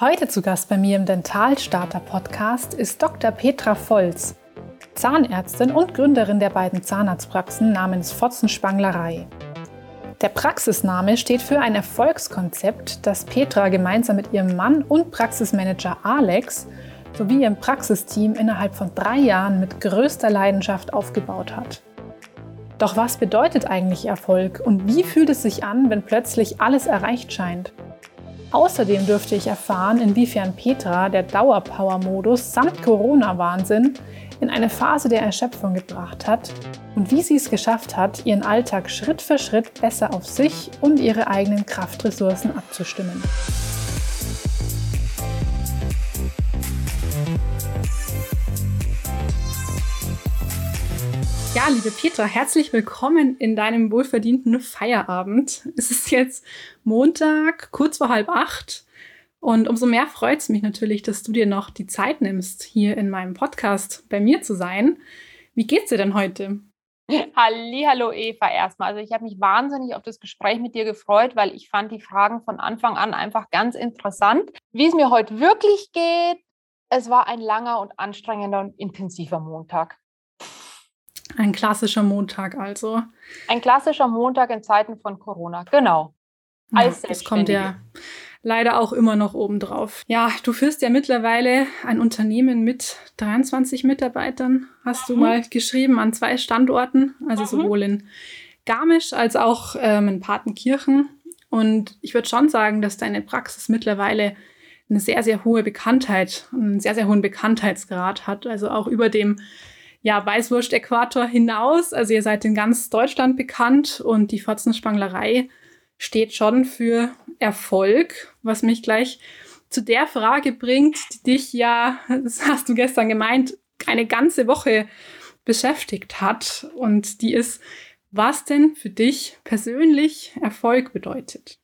Heute zu Gast bei mir im Dentalstarter Podcast ist Dr. Petra Volz, Zahnärztin und Gründerin der beiden Zahnarztpraxen namens Fotzenspanglerei. Der Praxisname steht für ein Erfolgskonzept, das Petra gemeinsam mit ihrem Mann und Praxismanager Alex sowie ihrem Praxisteam innerhalb von drei Jahren mit größter Leidenschaft aufgebaut hat. Doch was bedeutet eigentlich Erfolg und wie fühlt es sich an, wenn plötzlich alles erreicht scheint? Außerdem dürfte ich erfahren, inwiefern Petra der Dauerpower-Modus samt Corona-Wahnsinn in eine Phase der Erschöpfung gebracht hat und wie sie es geschafft hat, ihren Alltag Schritt für Schritt besser auf sich und ihre eigenen Kraftressourcen abzustimmen. Ja, liebe Petra, herzlich willkommen in deinem wohlverdienten Feierabend. Es ist jetzt Montag, kurz vor halb acht. Und umso mehr freut es mich natürlich, dass du dir noch die Zeit nimmst, hier in meinem Podcast bei mir zu sein. Wie geht's dir denn heute? Hallo Eva erstmal. Also ich habe mich wahnsinnig auf das Gespräch mit dir gefreut, weil ich fand die Fragen von Anfang an einfach ganz interessant. Wie es mir heute wirklich geht, es war ein langer und anstrengender und intensiver Montag. Ein klassischer Montag also. Ein klassischer Montag in Zeiten von Corona, genau. Ja, das kommt ja leider auch immer noch obendrauf. Ja, du führst ja mittlerweile ein Unternehmen mit 23 Mitarbeitern, hast du mhm. mal geschrieben, an zwei Standorten, also mhm. sowohl in Garmisch als auch ähm, in Patenkirchen. Und ich würde schon sagen, dass deine Praxis mittlerweile eine sehr, sehr hohe Bekanntheit, einen sehr, sehr hohen Bekanntheitsgrad hat. Also auch über dem ja, Weißwurst-Äquator hinaus. Also ihr seid in ganz Deutschland bekannt und die Fotzenspanglerei steht schon für Erfolg, was mich gleich zu der Frage bringt, die dich ja, das hast du gestern gemeint, eine ganze Woche beschäftigt hat. Und die ist, was denn für dich persönlich Erfolg bedeutet.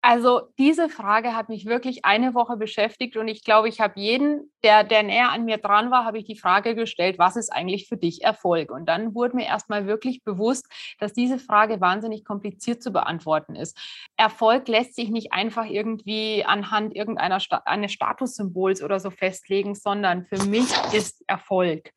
Also diese Frage hat mich wirklich eine Woche beschäftigt und ich glaube, ich habe jeden, der, der näher an mir dran war, habe ich die Frage gestellt, was ist eigentlich für dich Erfolg? Und dann wurde mir erstmal wirklich bewusst, dass diese Frage wahnsinnig kompliziert zu beantworten ist. Erfolg lässt sich nicht einfach irgendwie anhand irgendeiner Sta eines Statussymbols oder so festlegen, sondern für mich ist Erfolg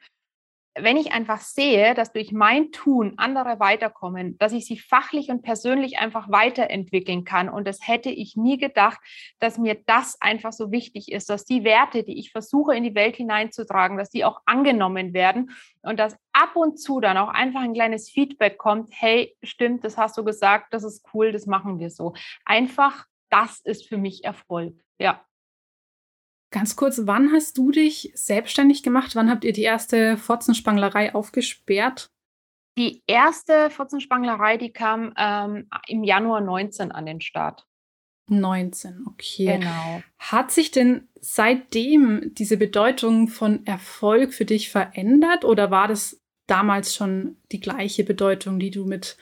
wenn ich einfach sehe, dass durch mein Tun andere weiterkommen, dass ich sie fachlich und persönlich einfach weiterentwickeln kann. Und das hätte ich nie gedacht, dass mir das einfach so wichtig ist, dass die Werte, die ich versuche in die Welt hineinzutragen, dass die auch angenommen werden und dass ab und zu dann auch einfach ein kleines Feedback kommt, hey, stimmt, das hast du gesagt, das ist cool, das machen wir so. Einfach, das ist für mich Erfolg. Ja. Ganz kurz, wann hast du dich selbstständig gemacht? Wann habt ihr die erste Fotzenspanglerei aufgesperrt? Die erste Fotzenspanglerei, die kam ähm, im Januar 19 an den Start. 19, okay. Genau. Hat sich denn seitdem diese Bedeutung von Erfolg für dich verändert oder war das damals schon die gleiche Bedeutung, die du mit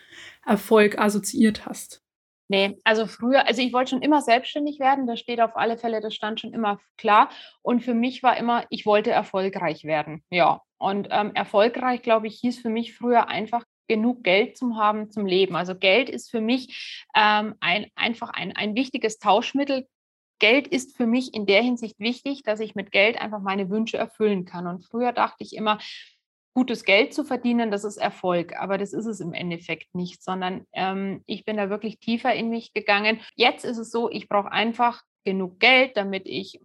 Erfolg assoziiert hast? Nee, also früher, also ich wollte schon immer selbstständig werden, das steht auf alle Fälle, das stand schon immer klar. Und für mich war immer, ich wollte erfolgreich werden. Ja. Und ähm, erfolgreich, glaube ich, hieß für mich früher einfach genug Geld zu haben zum Leben. Also Geld ist für mich ähm, ein, einfach ein, ein wichtiges Tauschmittel. Geld ist für mich in der Hinsicht wichtig, dass ich mit Geld einfach meine Wünsche erfüllen kann. Und früher dachte ich immer, gutes Geld zu verdienen, das ist Erfolg. Aber das ist es im Endeffekt nicht, sondern ähm, ich bin da wirklich tiefer in mich gegangen. Jetzt ist es so, ich brauche einfach genug Geld, damit ich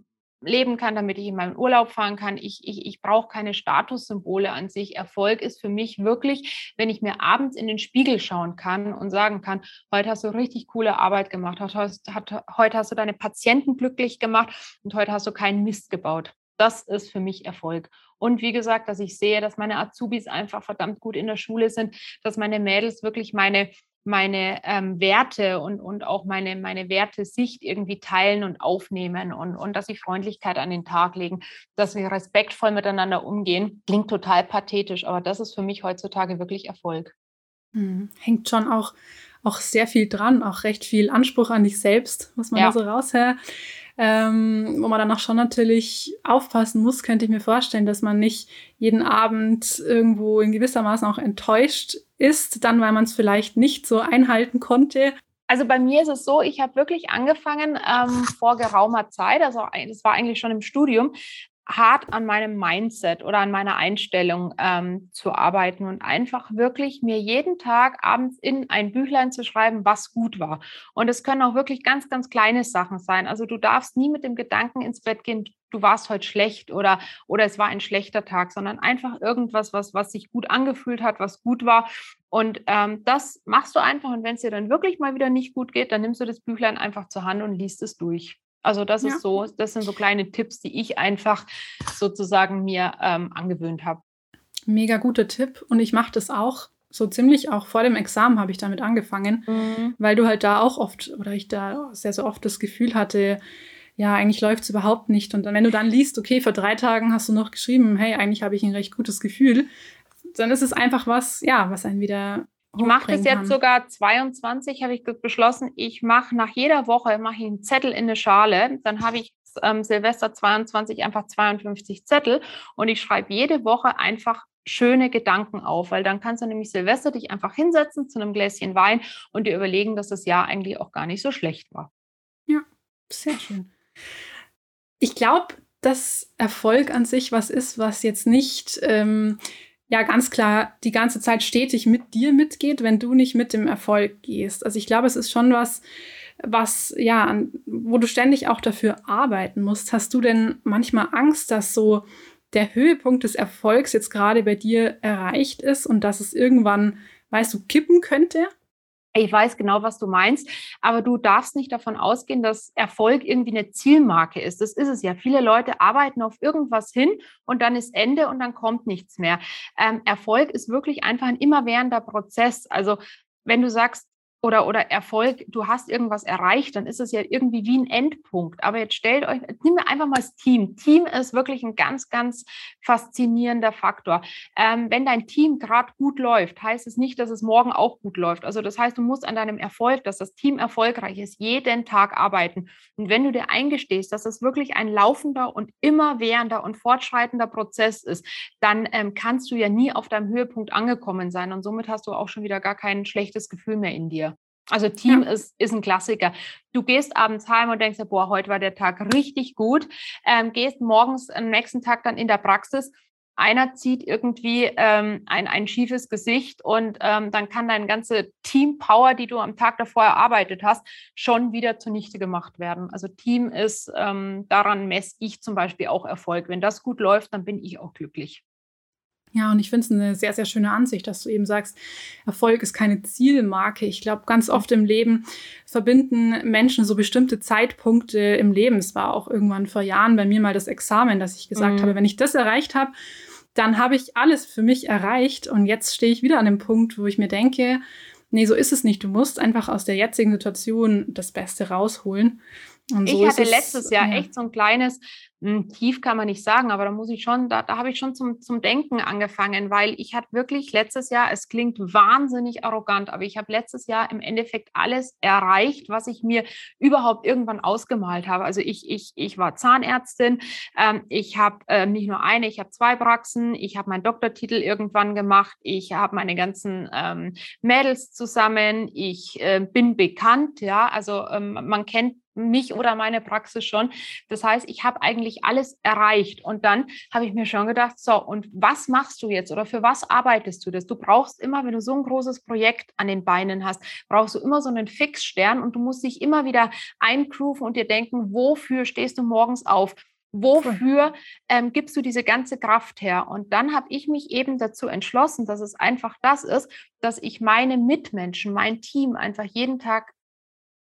leben kann, damit ich in meinen Urlaub fahren kann. Ich, ich, ich brauche keine Statussymbole an sich. Erfolg ist für mich wirklich, wenn ich mir abends in den Spiegel schauen kann und sagen kann, heute hast du richtig coole Arbeit gemacht, heute hast, heute hast du deine Patienten glücklich gemacht und heute hast du keinen Mist gebaut. Das ist für mich Erfolg. Und wie gesagt, dass ich sehe, dass meine Azubis einfach verdammt gut in der Schule sind, dass meine Mädels wirklich meine, meine ähm, Werte und, und auch meine, meine Werte-Sicht irgendwie teilen und aufnehmen und, und dass sie Freundlichkeit an den Tag legen, dass wir respektvoll miteinander umgehen. Klingt total pathetisch, aber das ist für mich heutzutage wirklich Erfolg. Hm, hängt schon auch, auch sehr viel dran, auch recht viel Anspruch an dich selbst, was man ja. da so raushört ähm, wo man dann auch schon natürlich aufpassen muss, könnte ich mir vorstellen, dass man nicht jeden Abend irgendwo in gewisser Maßen auch enttäuscht ist, dann weil man es vielleicht nicht so einhalten konnte. Also bei mir ist es so, ich habe wirklich angefangen ähm, vor geraumer Zeit, also das war eigentlich schon im Studium, hart an meinem Mindset oder an meiner Einstellung ähm, zu arbeiten und einfach wirklich mir jeden Tag abends in ein Büchlein zu schreiben, was gut war. Und es können auch wirklich ganz, ganz kleine Sachen sein. Also du darfst nie mit dem Gedanken ins Bett gehen, du warst heute schlecht oder, oder es war ein schlechter Tag, sondern einfach irgendwas, was, was sich gut angefühlt hat, was gut war. Und ähm, das machst du einfach. Und wenn es dir dann wirklich mal wieder nicht gut geht, dann nimmst du das Büchlein einfach zur Hand und liest es durch. Also das ja. ist so, das sind so kleine Tipps, die ich einfach sozusagen mir ähm, angewöhnt habe. Mega guter Tipp und ich mache das auch so ziemlich auch vor dem Examen habe ich damit angefangen, mhm. weil du halt da auch oft oder ich da sehr so oft das Gefühl hatte, ja, eigentlich läuft es überhaupt nicht. Und dann, wenn du dann liest, okay, vor drei Tagen hast du noch geschrieben, hey, eigentlich habe ich ein recht gutes Gefühl, dann ist es einfach was, ja, was einen wieder ich mache das jetzt sogar 22, habe ich beschlossen. Ich mache nach jeder Woche mache ich einen Zettel in eine Schale. Dann habe ich ähm, Silvester 22 einfach 52 Zettel und ich schreibe jede Woche einfach schöne Gedanken auf, weil dann kannst du nämlich Silvester dich einfach hinsetzen zu einem Gläschen Wein und dir überlegen, dass das Jahr eigentlich auch gar nicht so schlecht war. Ja, sehr schön. Ich glaube, dass Erfolg an sich was ist, was jetzt nicht ähm, ja ganz klar die ganze Zeit stetig mit dir mitgeht, wenn du nicht mit dem Erfolg gehst. Also ich glaube, es ist schon was, was ja, wo du ständig auch dafür arbeiten musst. Hast du denn manchmal Angst, dass so der Höhepunkt des Erfolgs jetzt gerade bei dir erreicht ist und dass es irgendwann, weißt du, kippen könnte? Ich weiß genau, was du meinst, aber du darfst nicht davon ausgehen, dass Erfolg irgendwie eine Zielmarke ist. Das ist es ja. Viele Leute arbeiten auf irgendwas hin und dann ist Ende und dann kommt nichts mehr. Ähm, Erfolg ist wirklich einfach ein immerwährender Prozess. Also wenn du sagst, oder, oder Erfolg, du hast irgendwas erreicht, dann ist es ja irgendwie wie ein Endpunkt. Aber jetzt stellt euch, nehmen wir einfach mal das Team. Team ist wirklich ein ganz, ganz faszinierender Faktor. Ähm, wenn dein Team gerade gut läuft, heißt es nicht, dass es morgen auch gut läuft. Also das heißt, du musst an deinem Erfolg, dass das Team erfolgreich ist, jeden Tag arbeiten. Und wenn du dir eingestehst, dass es wirklich ein laufender und immerwährender und fortschreitender Prozess ist, dann ähm, kannst du ja nie auf deinem Höhepunkt angekommen sein. Und somit hast du auch schon wieder gar kein schlechtes Gefühl mehr in dir. Also Team ja. ist, ist ein Klassiker. Du gehst abends heim und denkst, boah, heute war der Tag richtig gut. Ähm, gehst morgens am nächsten Tag dann in der Praxis. Einer zieht irgendwie ähm, ein, ein schiefes Gesicht und ähm, dann kann deine ganze Team-Power, die du am Tag davor erarbeitet hast, schon wieder zunichte gemacht werden. Also Team ist, ähm, daran messe ich zum Beispiel auch Erfolg. Wenn das gut läuft, dann bin ich auch glücklich. Ja, und ich finde es eine sehr, sehr schöne Ansicht, dass du eben sagst, Erfolg ist keine Zielmarke. Ich glaube, ganz oft im Leben verbinden Menschen so bestimmte Zeitpunkte im Leben. Es war auch irgendwann vor Jahren bei mir mal das Examen, dass ich gesagt mhm. habe, wenn ich das erreicht habe, dann habe ich alles für mich erreicht. Und jetzt stehe ich wieder an dem Punkt, wo ich mir denke, nee, so ist es nicht. Du musst einfach aus der jetzigen Situation das Beste rausholen. Und ich hatte letztes Jahr ja. echt so ein kleines hm, Tief kann man nicht sagen, aber da muss ich schon, da, da habe ich schon zum, zum Denken angefangen, weil ich hatte wirklich letztes Jahr, es klingt wahnsinnig arrogant, aber ich habe letztes Jahr im Endeffekt alles erreicht, was ich mir überhaupt irgendwann ausgemalt habe. Also ich, ich, ich war Zahnärztin, ähm, ich habe ähm, nicht nur eine, ich habe zwei Praxen, ich habe meinen Doktortitel irgendwann gemacht, ich habe meine ganzen ähm, Mädels zusammen, ich äh, bin bekannt, ja, also ähm, man kennt mich oder meine Praxis schon. Das heißt, ich habe eigentlich alles erreicht. Und dann habe ich mir schon gedacht, so, und was machst du jetzt oder für was arbeitest du das? Du brauchst immer, wenn du so ein großes Projekt an den Beinen hast, brauchst du immer so einen Fixstern und du musst dich immer wieder eingrooven und dir denken, wofür stehst du morgens auf? Wofür ähm, gibst du diese ganze Kraft her? Und dann habe ich mich eben dazu entschlossen, dass es einfach das ist, dass ich meine Mitmenschen, mein Team einfach jeden Tag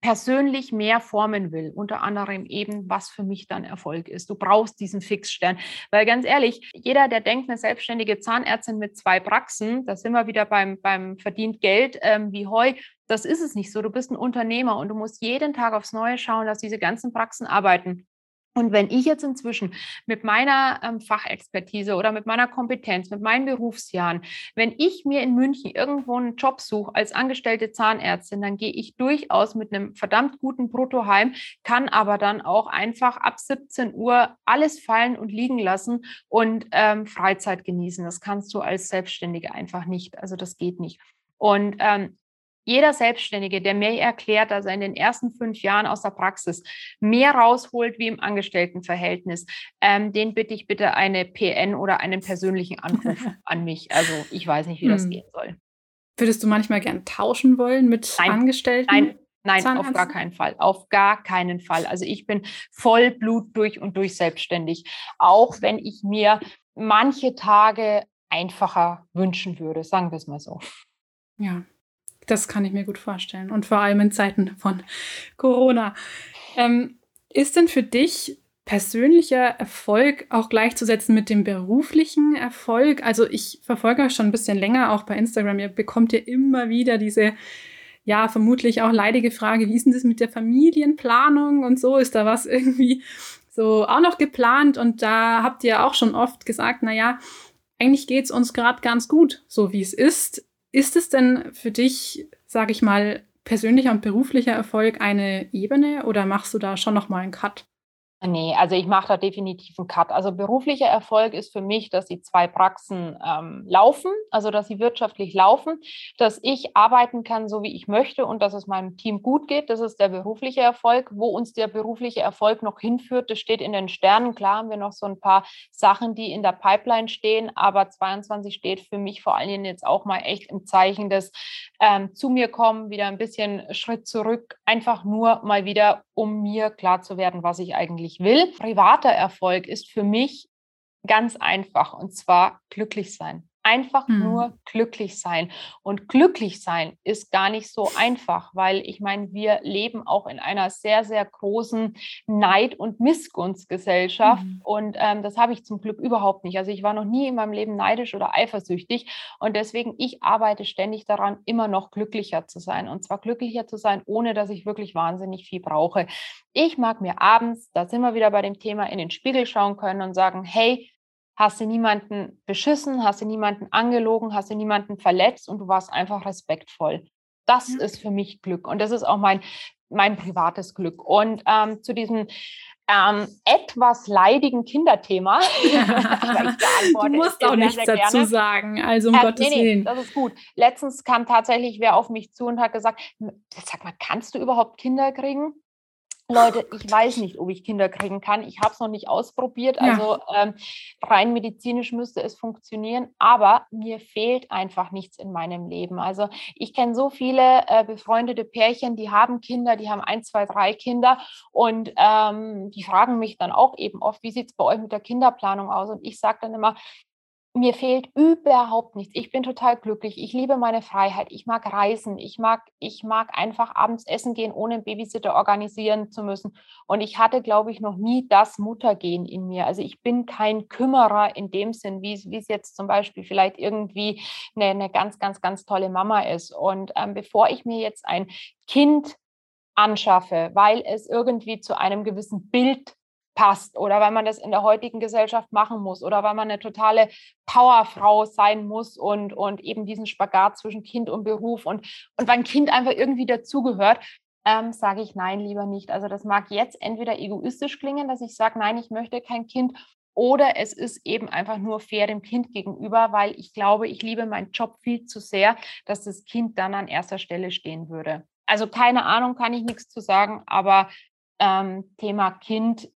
persönlich mehr formen will, unter anderem eben, was für mich dann Erfolg ist. Du brauchst diesen Fixstern, weil ganz ehrlich, jeder, der denkt, eine selbstständige Zahnärztin mit zwei Praxen, da sind wir wieder beim, beim verdient Geld ähm, wie Heu, das ist es nicht so. Du bist ein Unternehmer und du musst jeden Tag aufs Neue schauen, dass diese ganzen Praxen arbeiten. Und wenn ich jetzt inzwischen mit meiner ähm, Fachexpertise oder mit meiner Kompetenz, mit meinen Berufsjahren, wenn ich mir in München irgendwo einen Job suche als angestellte Zahnärztin, dann gehe ich durchaus mit einem verdammt guten Brutto heim, kann aber dann auch einfach ab 17 Uhr alles fallen und liegen lassen und ähm, Freizeit genießen. Das kannst du als Selbstständige einfach nicht. Also das geht nicht. Und ähm, jeder Selbstständige, der mir erklärt, dass er in den ersten fünf Jahren aus der Praxis mehr rausholt wie im Angestelltenverhältnis, ähm, den bitte ich bitte eine PN oder einen persönlichen Anruf an mich. Also ich weiß nicht, wie das hm. gehen soll. Würdest du manchmal gern tauschen wollen mit nein, Angestellten? Nein, nein, Zahnärzten? auf gar keinen Fall. Auf gar keinen Fall. Also ich bin voll Blut durch und durch selbstständig. Auch wenn ich mir manche Tage einfacher wünschen würde, sagen wir es mal so. Ja, das kann ich mir gut vorstellen. Und vor allem in Zeiten von Corona. Ähm, ist denn für dich persönlicher Erfolg auch gleichzusetzen mit dem beruflichen Erfolg? Also ich verfolge euch schon ein bisschen länger auch bei Instagram. Ihr bekommt ja immer wieder diese, ja, vermutlich auch leidige Frage, wie ist denn das mit der Familienplanung und so? Ist da was irgendwie so auch noch geplant? Und da habt ihr auch schon oft gesagt, naja, eigentlich geht es uns gerade ganz gut, so wie es ist. Ist es denn für dich, sage ich mal, persönlicher und beruflicher Erfolg eine Ebene oder machst du da schon nochmal einen Cut? Nee, also ich mache da definitiv einen Cut. Also beruflicher Erfolg ist für mich, dass die zwei Praxen ähm, laufen, also dass sie wirtschaftlich laufen, dass ich arbeiten kann, so wie ich möchte und dass es meinem Team gut geht. Das ist der berufliche Erfolg. Wo uns der berufliche Erfolg noch hinführt, das steht in den Sternen. Klar haben wir noch so ein paar Sachen, die in der Pipeline stehen, aber 22 steht für mich vor allen Dingen jetzt auch mal echt im Zeichen des ähm, zu mir kommen, wieder ein bisschen Schritt zurück, einfach nur mal wieder, um mir klar zu werden, was ich eigentlich will. Privater Erfolg ist für mich ganz einfach und zwar glücklich sein. Einfach hm. nur glücklich sein. Und glücklich sein ist gar nicht so einfach, weil ich meine, wir leben auch in einer sehr, sehr großen Neid- und Missgunstgesellschaft. Hm. Und ähm, das habe ich zum Glück überhaupt nicht. Also ich war noch nie in meinem Leben neidisch oder eifersüchtig. Und deswegen, ich arbeite ständig daran, immer noch glücklicher zu sein. Und zwar glücklicher zu sein, ohne dass ich wirklich wahnsinnig viel brauche. Ich mag mir abends, da sind wir wieder bei dem Thema, in den Spiegel schauen können und sagen, hey, hast du niemanden beschissen, hast du niemanden angelogen, hast du niemanden verletzt und du warst einfach respektvoll. Das ja. ist für mich Glück und das ist auch mein, mein privates Glück. Und ähm, zu diesem ähm, etwas leidigen Kinderthema. du musst auch nichts dazu gerne. sagen, also um äh, Gottes nee, nee, Willen. Das ist gut. Letztens kam tatsächlich wer auf mich zu und hat gesagt, sag mal, kannst du überhaupt Kinder kriegen? Leute, ich weiß nicht, ob ich Kinder kriegen kann. Ich habe es noch nicht ausprobiert. Ja. Also ähm, rein medizinisch müsste es funktionieren, aber mir fehlt einfach nichts in meinem Leben. Also ich kenne so viele äh, befreundete Pärchen, die haben Kinder, die haben ein, zwei, drei Kinder und ähm, die fragen mich dann auch eben oft, wie sieht es bei euch mit der Kinderplanung aus? Und ich sage dann immer, mir fehlt überhaupt nichts. Ich bin total glücklich. Ich liebe meine Freiheit. Ich mag reisen. Ich mag, ich mag einfach abends essen gehen, ohne einen Babysitter organisieren zu müssen. Und ich hatte, glaube ich, noch nie das Muttergehen in mir. Also ich bin kein Kümmerer in dem Sinn, wie es jetzt zum Beispiel vielleicht irgendwie eine, eine ganz, ganz, ganz tolle Mama ist. Und ähm, bevor ich mir jetzt ein Kind anschaffe, weil es irgendwie zu einem gewissen Bild passt oder weil man das in der heutigen Gesellschaft machen muss oder weil man eine totale Powerfrau sein muss und, und eben diesen Spagat zwischen Kind und Beruf und, und ein Kind einfach irgendwie dazugehört, ähm, sage ich nein, lieber nicht. Also das mag jetzt entweder egoistisch klingen, dass ich sage, nein, ich möchte kein Kind oder es ist eben einfach nur fair dem Kind gegenüber, weil ich glaube, ich liebe meinen Job viel zu sehr, dass das Kind dann an erster Stelle stehen würde. Also keine Ahnung, kann ich nichts zu sagen, aber ähm, Thema Kind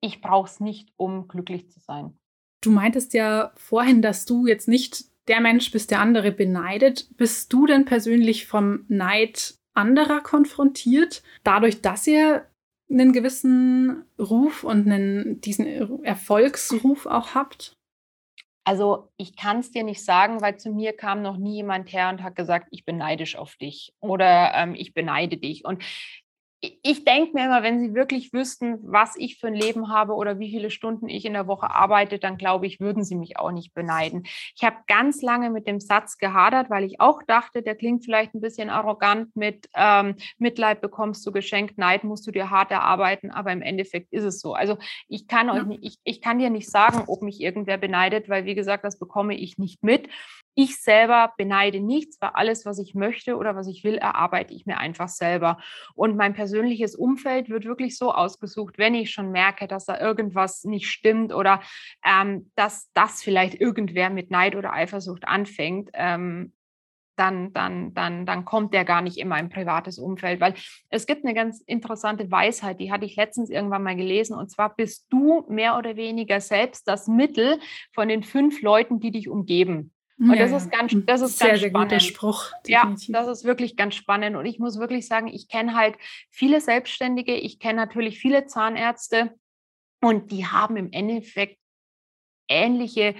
ich brauche es nicht, um glücklich zu sein. Du meintest ja vorhin, dass du jetzt nicht der Mensch bist, der andere beneidet. Bist du denn persönlich vom Neid anderer konfrontiert, dadurch, dass ihr einen gewissen Ruf und einen, diesen Erfolgsruf auch habt? Also ich kann es dir nicht sagen, weil zu mir kam noch nie jemand her und hat gesagt, ich bin neidisch auf dich oder ähm, ich beneide dich. Und ich denke mir immer, wenn Sie wirklich wüssten, was ich für ein Leben habe oder wie viele Stunden ich in der Woche arbeite, dann glaube ich, würden Sie mich auch nicht beneiden. Ich habe ganz lange mit dem Satz gehadert, weil ich auch dachte, der klingt vielleicht ein bisschen arrogant mit ähm, Mitleid bekommst du geschenkt, Neid musst du dir hart erarbeiten, aber im Endeffekt ist es so. Also ich kann euch nicht, ich, ich kann dir nicht sagen, ob mich irgendwer beneidet, weil wie gesagt, das bekomme ich nicht mit. Ich selber beneide nichts, weil alles, was ich möchte oder was ich will, erarbeite ich mir einfach selber. Und mein persönliches Umfeld wird wirklich so ausgesucht, wenn ich schon merke, dass da irgendwas nicht stimmt oder ähm, dass das vielleicht irgendwer mit Neid oder Eifersucht anfängt. Ähm, dann, dann, dann, dann kommt der gar nicht in mein privates Umfeld. Weil es gibt eine ganz interessante Weisheit, die hatte ich letztens irgendwann mal gelesen. Und zwar bist du mehr oder weniger selbst das Mittel von den fünf Leuten, die dich umgeben. Und ja, das ist ganz, das ist sehr, ganz sehr spannend. Guter Spruch. Definitiv. Ja, das ist wirklich ganz spannend. Und ich muss wirklich sagen, ich kenne halt viele Selbstständige, ich kenne natürlich viele Zahnärzte und die haben im Endeffekt ähnliche,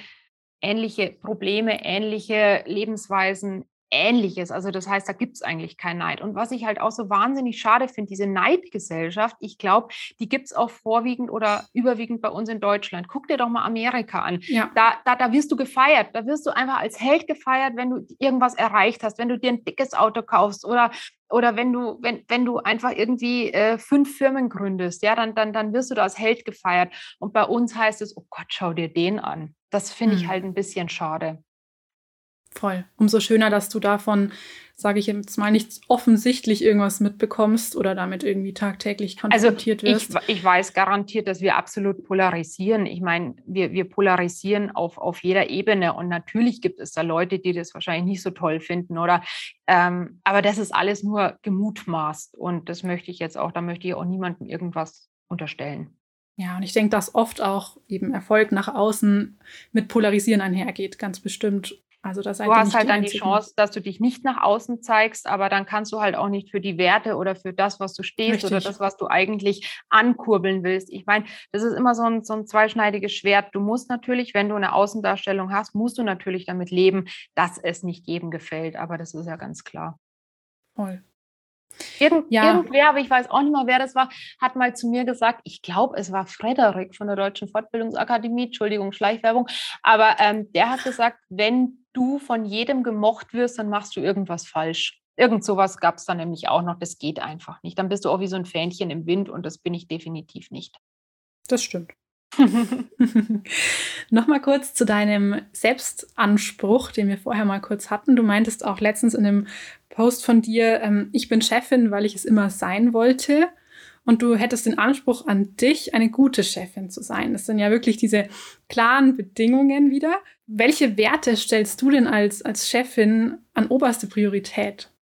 ähnliche Probleme, ähnliche Lebensweisen, Ähnliches. Also das heißt, da gibt es eigentlich keinen Neid. Und was ich halt auch so wahnsinnig schade finde, diese Neidgesellschaft, ich glaube, die gibt es auch vorwiegend oder überwiegend bei uns in Deutschland. Guck dir doch mal Amerika an. Ja. Da, da, da wirst du gefeiert. Da wirst du einfach als Held gefeiert, wenn du irgendwas erreicht hast, wenn du dir ein dickes Auto kaufst oder oder wenn du, wenn, wenn du einfach irgendwie äh, fünf Firmen gründest, ja, dann, dann, dann wirst du da als Held gefeiert. Und bei uns heißt es, oh Gott, schau dir den an. Das finde hm. ich halt ein bisschen schade. Voll. Umso schöner, dass du davon, sage ich jetzt mal, nicht offensichtlich irgendwas mitbekommst oder damit irgendwie tagtäglich also konfrontiert also wirst. Ich, ich weiß garantiert, dass wir absolut polarisieren. Ich meine, wir, wir polarisieren auf, auf jeder Ebene und natürlich gibt es da Leute, die das wahrscheinlich nicht so toll finden oder ähm, aber das ist alles nur gemutmaßt und das möchte ich jetzt auch, da möchte ich auch niemandem irgendwas unterstellen. Ja, und ich denke, dass oft auch eben Erfolg nach außen mit Polarisieren einhergeht, ganz bestimmt. Also das du hast halt dann die Chance, dass du dich nicht nach außen zeigst, aber dann kannst du halt auch nicht für die Werte oder für das, was du stehst Richtig. oder das, was du eigentlich ankurbeln willst. Ich meine, das ist immer so ein, so ein zweischneidiges Schwert. Du musst natürlich, wenn du eine Außendarstellung hast, musst du natürlich damit leben, dass es nicht jedem gefällt. Aber das ist ja ganz klar. Voll. Irgend, ja. Irgendwer, aber ich weiß auch nicht mehr, wer das war, hat mal zu mir gesagt, ich glaube, es war Frederik von der Deutschen Fortbildungsakademie, Entschuldigung, Schleichwerbung, aber ähm, der hat gesagt, wenn du von jedem gemocht wirst, dann machst du irgendwas falsch. Irgend sowas gab es dann nämlich auch noch, das geht einfach nicht. Dann bist du auch wie so ein Fähnchen im Wind und das bin ich definitiv nicht. Das stimmt. Nochmal kurz zu deinem Selbstanspruch, den wir vorher mal kurz hatten. Du meintest auch letztens in einem Post von dir, ähm, ich bin Chefin, weil ich es immer sein wollte. Und du hättest den Anspruch an dich, eine gute Chefin zu sein. Das sind ja wirklich diese klaren Bedingungen wieder. Welche Werte stellst du denn als, als Chefin an oberste Priorität?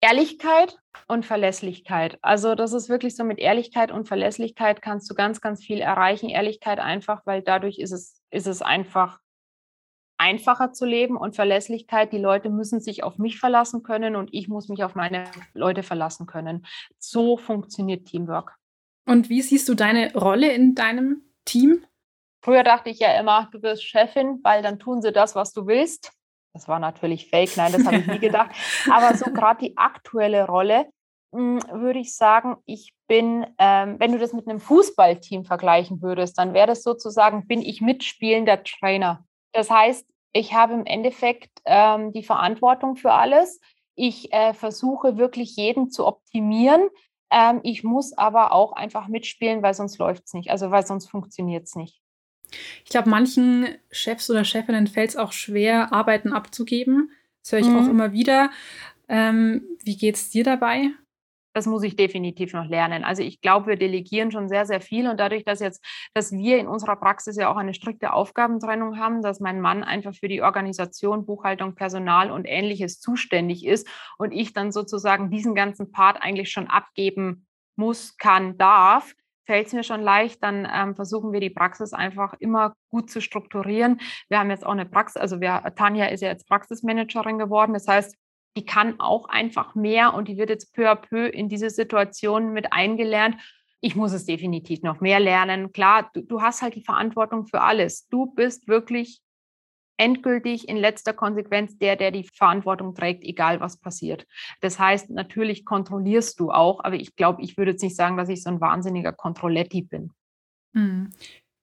Ehrlichkeit und Verlässlichkeit. Also das ist wirklich so mit Ehrlichkeit und Verlässlichkeit kannst du ganz, ganz viel erreichen. Ehrlichkeit einfach, weil dadurch ist es, ist es einfach einfacher zu leben und Verlässlichkeit. Die Leute müssen sich auf mich verlassen können und ich muss mich auf meine Leute verlassen können. So funktioniert Teamwork. Und wie siehst du deine Rolle in deinem Team? Früher dachte ich ja immer, du bist Chefin, weil dann tun sie das, was du willst. Das war natürlich fake, nein, das habe ich nie gedacht. Aber so gerade die aktuelle Rolle, hm, würde ich sagen, ich bin, ähm, wenn du das mit einem Fußballteam vergleichen würdest, dann wäre das sozusagen, bin ich mitspielender Trainer. Das heißt, ich habe im Endeffekt ähm, die Verantwortung für alles. Ich äh, versuche wirklich jeden zu optimieren. Ähm, ich muss aber auch einfach mitspielen, weil sonst läuft es nicht, also weil sonst funktioniert es nicht. Ich glaube, manchen Chefs oder Chefinnen fällt es auch schwer, Arbeiten abzugeben. Das höre ich mhm. auch immer wieder. Ähm, wie geht es dir dabei? Das muss ich definitiv noch lernen. Also ich glaube, wir delegieren schon sehr, sehr viel und dadurch, dass jetzt, dass wir in unserer Praxis ja auch eine strikte Aufgabentrennung haben, dass mein Mann einfach für die Organisation, Buchhaltung, Personal und ähnliches zuständig ist und ich dann sozusagen diesen ganzen Part eigentlich schon abgeben muss, kann, darf, fällt es mir schon leicht, dann ähm, versuchen wir die Praxis einfach immer gut zu strukturieren. Wir haben jetzt auch eine Praxis, also wir, Tanja ist ja jetzt Praxismanagerin geworden. Das heißt, die kann auch einfach mehr und die wird jetzt peu à peu in diese Situation mit eingelernt. Ich muss es definitiv noch mehr lernen. Klar, du, du hast halt die Verantwortung für alles. Du bist wirklich endgültig in letzter Konsequenz der, der die Verantwortung trägt, egal was passiert. Das heißt, natürlich kontrollierst du auch, aber ich glaube, ich würde jetzt nicht sagen, dass ich so ein wahnsinniger Kontrolletti bin. Hm.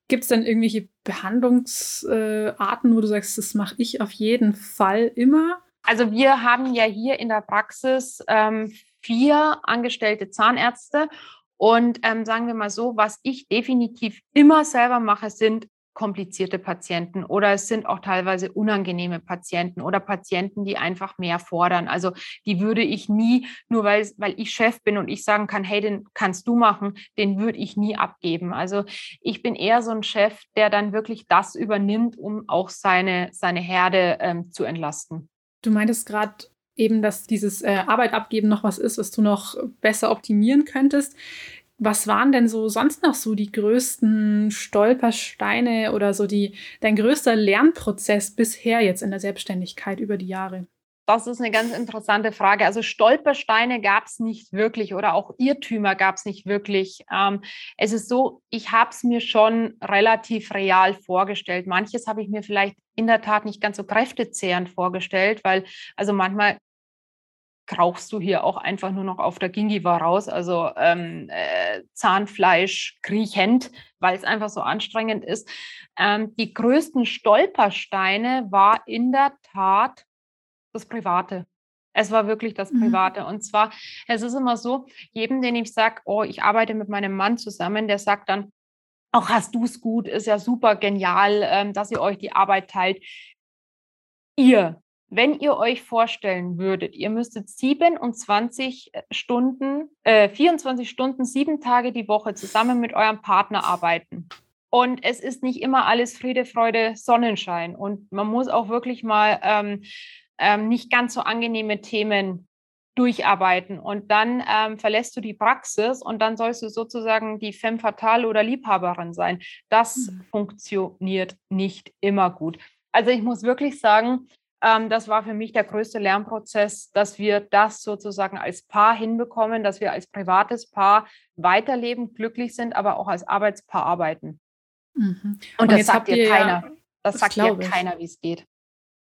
Gibt es denn irgendwelche Behandlungsarten, wo du sagst, das mache ich auf jeden Fall immer? Also wir haben ja hier in der Praxis ähm, vier angestellte Zahnärzte und ähm, sagen wir mal so, was ich definitiv immer selber mache, sind komplizierte Patienten oder es sind auch teilweise unangenehme Patienten oder Patienten, die einfach mehr fordern. Also die würde ich nie, nur weil, weil ich Chef bin und ich sagen kann, hey, den kannst du machen, den würde ich nie abgeben. Also ich bin eher so ein Chef, der dann wirklich das übernimmt, um auch seine, seine Herde ähm, zu entlasten. Du meintest gerade eben, dass dieses äh, Arbeit abgeben noch was ist, was du noch besser optimieren könntest. Was waren denn so sonst noch so die größten Stolpersteine oder so die dein größter Lernprozess bisher jetzt in der Selbstständigkeit über die Jahre? Das ist eine ganz interessante Frage. Also Stolpersteine gab es nicht wirklich oder auch Irrtümer gab es nicht wirklich. Ähm, es ist so, ich habe es mir schon relativ real vorgestellt. Manches habe ich mir vielleicht in der Tat nicht ganz so kräftezehrend vorgestellt, weil also manchmal krauchst du hier auch einfach nur noch auf der Gingiva raus, also ähm, äh, Zahnfleisch kriechend, weil es einfach so anstrengend ist. Ähm, die größten Stolpersteine war in der Tat das Private. Es war wirklich das mhm. Private. Mhm. Und zwar, es ist immer so, jedem, den ich sage, oh, ich arbeite mit meinem Mann zusammen, der sagt dann, auch hast du es gut, ist ja super genial, ähm, dass ihr euch die Arbeit teilt. Ihr, wenn ihr euch vorstellen würdet, ihr müsstet 27 äh, Stunden, äh, 24 Stunden, sieben Tage die Woche zusammen mit eurem Partner arbeiten. Und es ist nicht immer alles Friede, Freude, Sonnenschein. Und man muss auch wirklich mal ähm, ähm, nicht ganz so angenehme Themen durcharbeiten und dann ähm, verlässt du die Praxis und dann sollst du sozusagen die femme fatale oder Liebhaberin sein. Das mhm. funktioniert nicht immer gut. Also ich muss wirklich sagen, ähm, das war für mich der größte Lernprozess, dass wir das sozusagen als Paar hinbekommen, dass wir als privates Paar weiterleben, glücklich sind, aber auch als Arbeitspaar arbeiten. Mhm. Und, und, das sagt dir keiner. Ja, das, sagt dir keiner, wie es geht.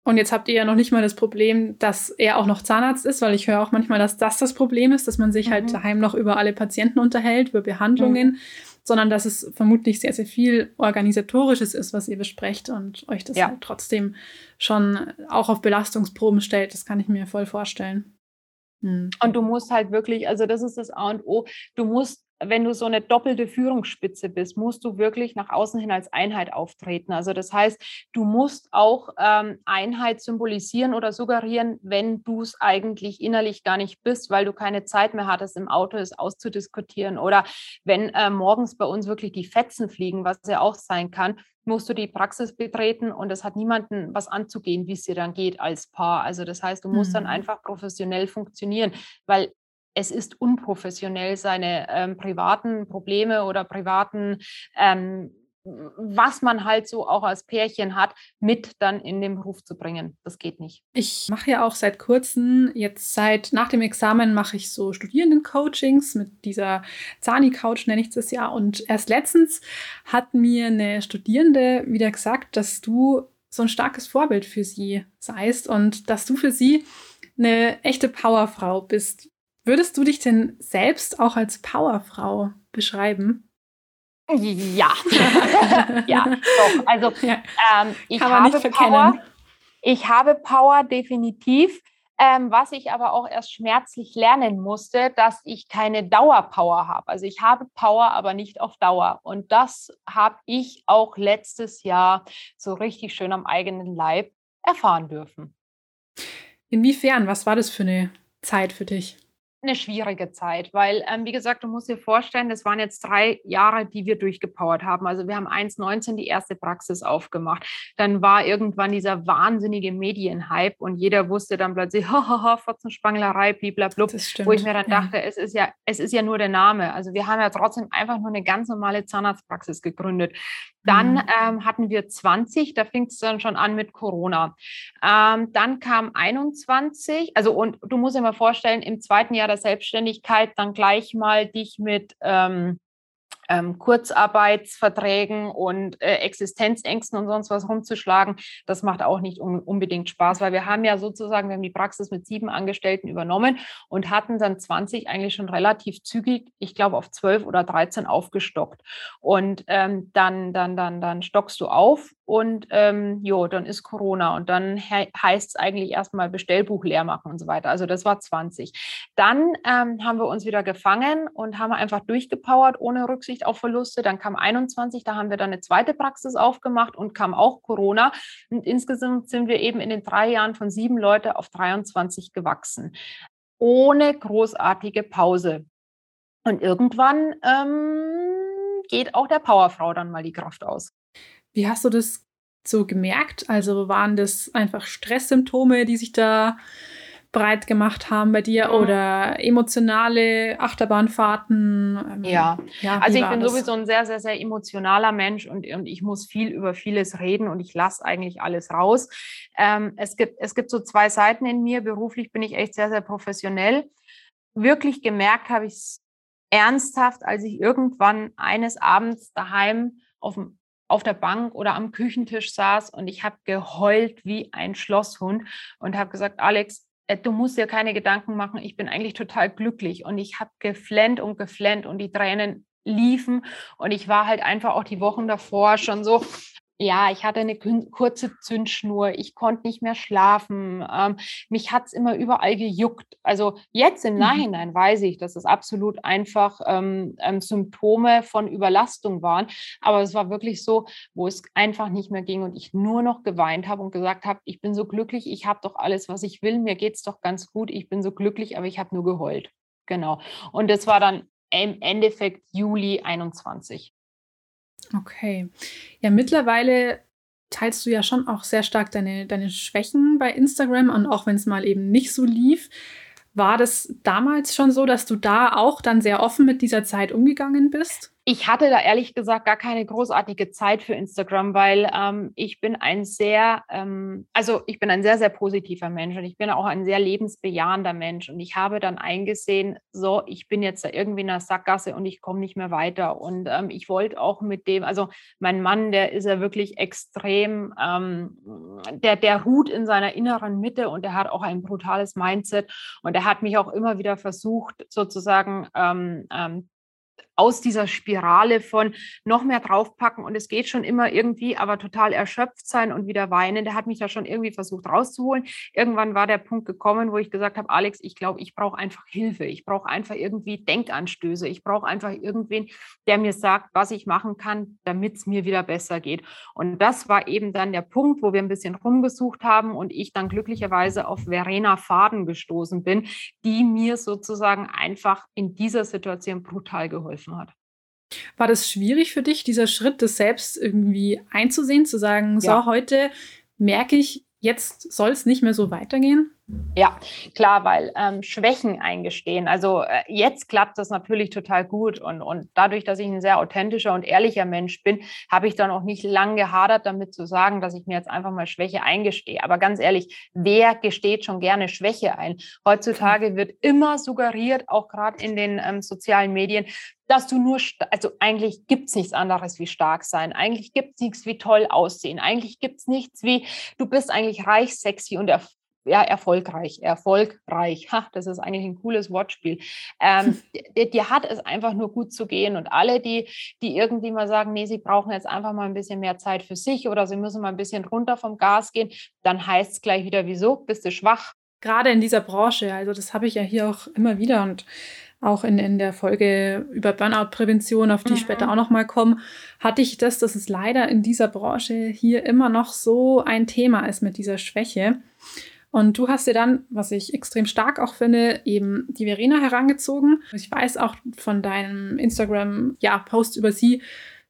Und jetzt habt ihr ja noch nicht mal das Problem, dass er auch noch Zahnarzt ist, weil ich höre auch manchmal, dass das das Problem ist, dass man sich halt mhm. halt daheim noch über alle Patienten unterhält, über Behandlungen, mhm. Sondern dass es vermutlich sehr, sehr viel Organisatorisches ist, was ihr besprecht und euch das ja. halt trotzdem schon auch auf Belastungsproben stellt. Das kann ich mir voll vorstellen. Mhm. Und du musst halt wirklich, also das ist das A und O, du musst wenn du so eine doppelte Führungsspitze bist, musst du wirklich nach außen hin als Einheit auftreten. Also das heißt, du musst auch ähm, Einheit symbolisieren oder suggerieren, wenn du es eigentlich innerlich gar nicht bist, weil du keine Zeit mehr hattest, im Auto es auszudiskutieren. Oder wenn äh, morgens bei uns wirklich die Fetzen fliegen, was ja auch sein kann, musst du die Praxis betreten und es hat niemanden was anzugehen, wie es dir dann geht als Paar. Also das heißt, du musst mhm. dann einfach professionell funktionieren, weil es ist unprofessionell, seine ähm, privaten Probleme oder privaten ähm, was man halt so auch als Pärchen hat, mit dann in den Beruf zu bringen. Das geht nicht. Ich mache ja auch seit kurzem, jetzt seit nach dem Examen mache ich so Studierenden-Coachings mit dieser Zani-Couch, nenne ich das ja. Und erst letztens hat mir eine Studierende wieder gesagt, dass du so ein starkes Vorbild für sie seist und dass du für sie eine echte Powerfrau bist. Würdest du dich denn selbst auch als Powerfrau beschreiben? Ja, ja, doch. Also ja. Ähm, ich habe Power. Ich habe Power definitiv. Ähm, was ich aber auch erst schmerzlich lernen musste, dass ich keine Dauerpower habe. Also ich habe Power, aber nicht auf Dauer. Und das habe ich auch letztes Jahr so richtig schön am eigenen Leib erfahren dürfen. Inwiefern? Was war das für eine Zeit für dich? Eine schwierige Zeit, weil, ähm, wie gesagt, du musst dir vorstellen, das waren jetzt drei Jahre, die wir durchgepowert haben. Also wir haben 1,19 die erste Praxis aufgemacht. Dann war irgendwann dieser wahnsinnige Medienhype und jeder wusste dann plötzlich, hahaha, Fotzenspanglerei, bliblablub, wo ich mir dann ja. dachte, es ist ja, es ist ja nur der Name. Also wir haben ja trotzdem einfach nur eine ganz normale Zahnarztpraxis gegründet. Dann mhm. ähm, hatten wir 20, da fing es dann schon an mit Corona. Ähm, dann kam 21, also und du musst dir mal vorstellen, im zweiten Jahr der Selbstständigkeit dann gleich mal dich mit ähm, ähm, Kurzarbeitsverträgen und äh, Existenzängsten und sonst was rumzuschlagen, das macht auch nicht un unbedingt Spaß, weil wir haben ja sozusagen, wir haben die Praxis mit sieben Angestellten übernommen und hatten dann 20 eigentlich schon relativ zügig, ich glaube auf 12 oder 13 aufgestockt. Und ähm, dann, dann, dann, dann stockst du auf und ähm, jo, dann ist Corona und dann he heißt es eigentlich erstmal Bestellbuch leer machen und so weiter. Also das war 20. Dann ähm, haben wir uns wieder gefangen und haben einfach durchgepowert ohne Rücksicht auf Verluste. Dann kam 21, da haben wir dann eine zweite Praxis aufgemacht und kam auch Corona. Und insgesamt sind wir eben in den drei Jahren von sieben Leute auf 23 gewachsen. Ohne großartige Pause. Und irgendwann ähm, geht auch der Powerfrau dann mal die Kraft aus. Wie hast du das so gemerkt? Also waren das einfach Stresssymptome, die sich da breit gemacht haben bei dir mhm. oder emotionale Achterbahnfahrten? Ähm, ja, ja also ich bin das? sowieso ein sehr, sehr, sehr emotionaler Mensch und, und ich muss viel über vieles reden und ich lasse eigentlich alles raus. Ähm, es, gibt, es gibt so zwei Seiten in mir. Beruflich bin ich echt sehr, sehr professionell. Wirklich gemerkt habe ich es ernsthaft, als ich irgendwann eines Abends daheim auf dem auf der Bank oder am Küchentisch saß und ich habe geheult wie ein Schlosshund und habe gesagt, Alex, äh, du musst dir keine Gedanken machen, ich bin eigentlich total glücklich. Und ich habe geflennt und geflennt und die Tränen liefen und ich war halt einfach auch die Wochen davor schon so, ja, ich hatte eine kurze Zündschnur, ich konnte nicht mehr schlafen, ähm, mich hat es immer überall gejuckt. Also jetzt im mhm. Nachhinein weiß ich, dass es absolut einfach ähm, ähm, Symptome von Überlastung waren, aber es war wirklich so, wo es einfach nicht mehr ging und ich nur noch geweint habe und gesagt habe, ich bin so glücklich, ich habe doch alles, was ich will, mir geht es doch ganz gut, ich bin so glücklich, aber ich habe nur geheult. Genau. Und das war dann im Endeffekt Juli 21. Okay. Ja, mittlerweile teilst du ja schon auch sehr stark deine, deine Schwächen bei Instagram und auch wenn es mal eben nicht so lief. War das damals schon so, dass du da auch dann sehr offen mit dieser Zeit umgegangen bist? Ich hatte da ehrlich gesagt gar keine großartige Zeit für Instagram, weil ähm, ich bin ein sehr, ähm, also ich bin ein sehr, sehr positiver Mensch und ich bin auch ein sehr lebensbejahender Mensch. Und ich habe dann eingesehen, so, ich bin jetzt da irgendwie in der Sackgasse und ich komme nicht mehr weiter. Und ähm, ich wollte auch mit dem, also mein Mann, der ist ja wirklich extrem, ähm, der, der ruht in seiner inneren Mitte und der hat auch ein brutales Mindset. Und er hat mich auch immer wieder versucht, sozusagen ähm, ähm, aus dieser Spirale von noch mehr draufpacken und es geht schon immer irgendwie, aber total erschöpft sein und wieder weinen. Der hat mich da schon irgendwie versucht rauszuholen. Irgendwann war der Punkt gekommen, wo ich gesagt habe, Alex, ich glaube, ich brauche einfach Hilfe. Ich brauche einfach irgendwie Denkanstöße. Ich brauche einfach irgendwen, der mir sagt, was ich machen kann, damit es mir wieder besser geht. Und das war eben dann der Punkt, wo wir ein bisschen rumgesucht haben und ich dann glücklicherweise auf Verena Faden gestoßen bin, die mir sozusagen einfach in dieser Situation brutal geholfen geholfen hat. War das schwierig für dich, dieser Schritt, das selbst irgendwie einzusehen, zu sagen, ja. so heute merke ich, jetzt soll es nicht mehr so weitergehen? Ja, klar, weil ähm, Schwächen eingestehen. Also äh, jetzt klappt das natürlich total gut und, und dadurch, dass ich ein sehr authentischer und ehrlicher Mensch bin, habe ich dann auch nicht lange gehadert damit zu sagen, dass ich mir jetzt einfach mal Schwäche eingestehe. Aber ganz ehrlich, wer gesteht schon gerne Schwäche ein? Heutzutage wird immer suggeriert, auch gerade in den ähm, sozialen Medien, dass du nur, also eigentlich gibt es nichts anderes wie stark sein. Eigentlich gibt es nichts wie toll aussehen. Eigentlich gibt es nichts wie, du bist eigentlich reich, sexy und ja, erfolgreich, erfolgreich. Ha, das ist eigentlich ein cooles Wortspiel. Ähm, dir, dir, hat es einfach nur gut zu gehen und alle, die, die irgendwie mal sagen, nee, sie brauchen jetzt einfach mal ein bisschen mehr Zeit für sich oder sie müssen mal ein bisschen runter vom Gas gehen, dann heißt es gleich wieder, wieso? Bist du schwach? Gerade in dieser Branche, also das habe ich ja hier auch immer wieder und auch in, in der Folge über Burnout-Prävention, auf die mhm. ich später auch nochmal komme, hatte ich das, dass es leider in dieser Branche hier immer noch so ein Thema ist mit dieser Schwäche. Und du hast dir dann, was ich extrem stark auch finde, eben die Verena herangezogen. Ich weiß auch von deinem Instagram-Post ja, über sie,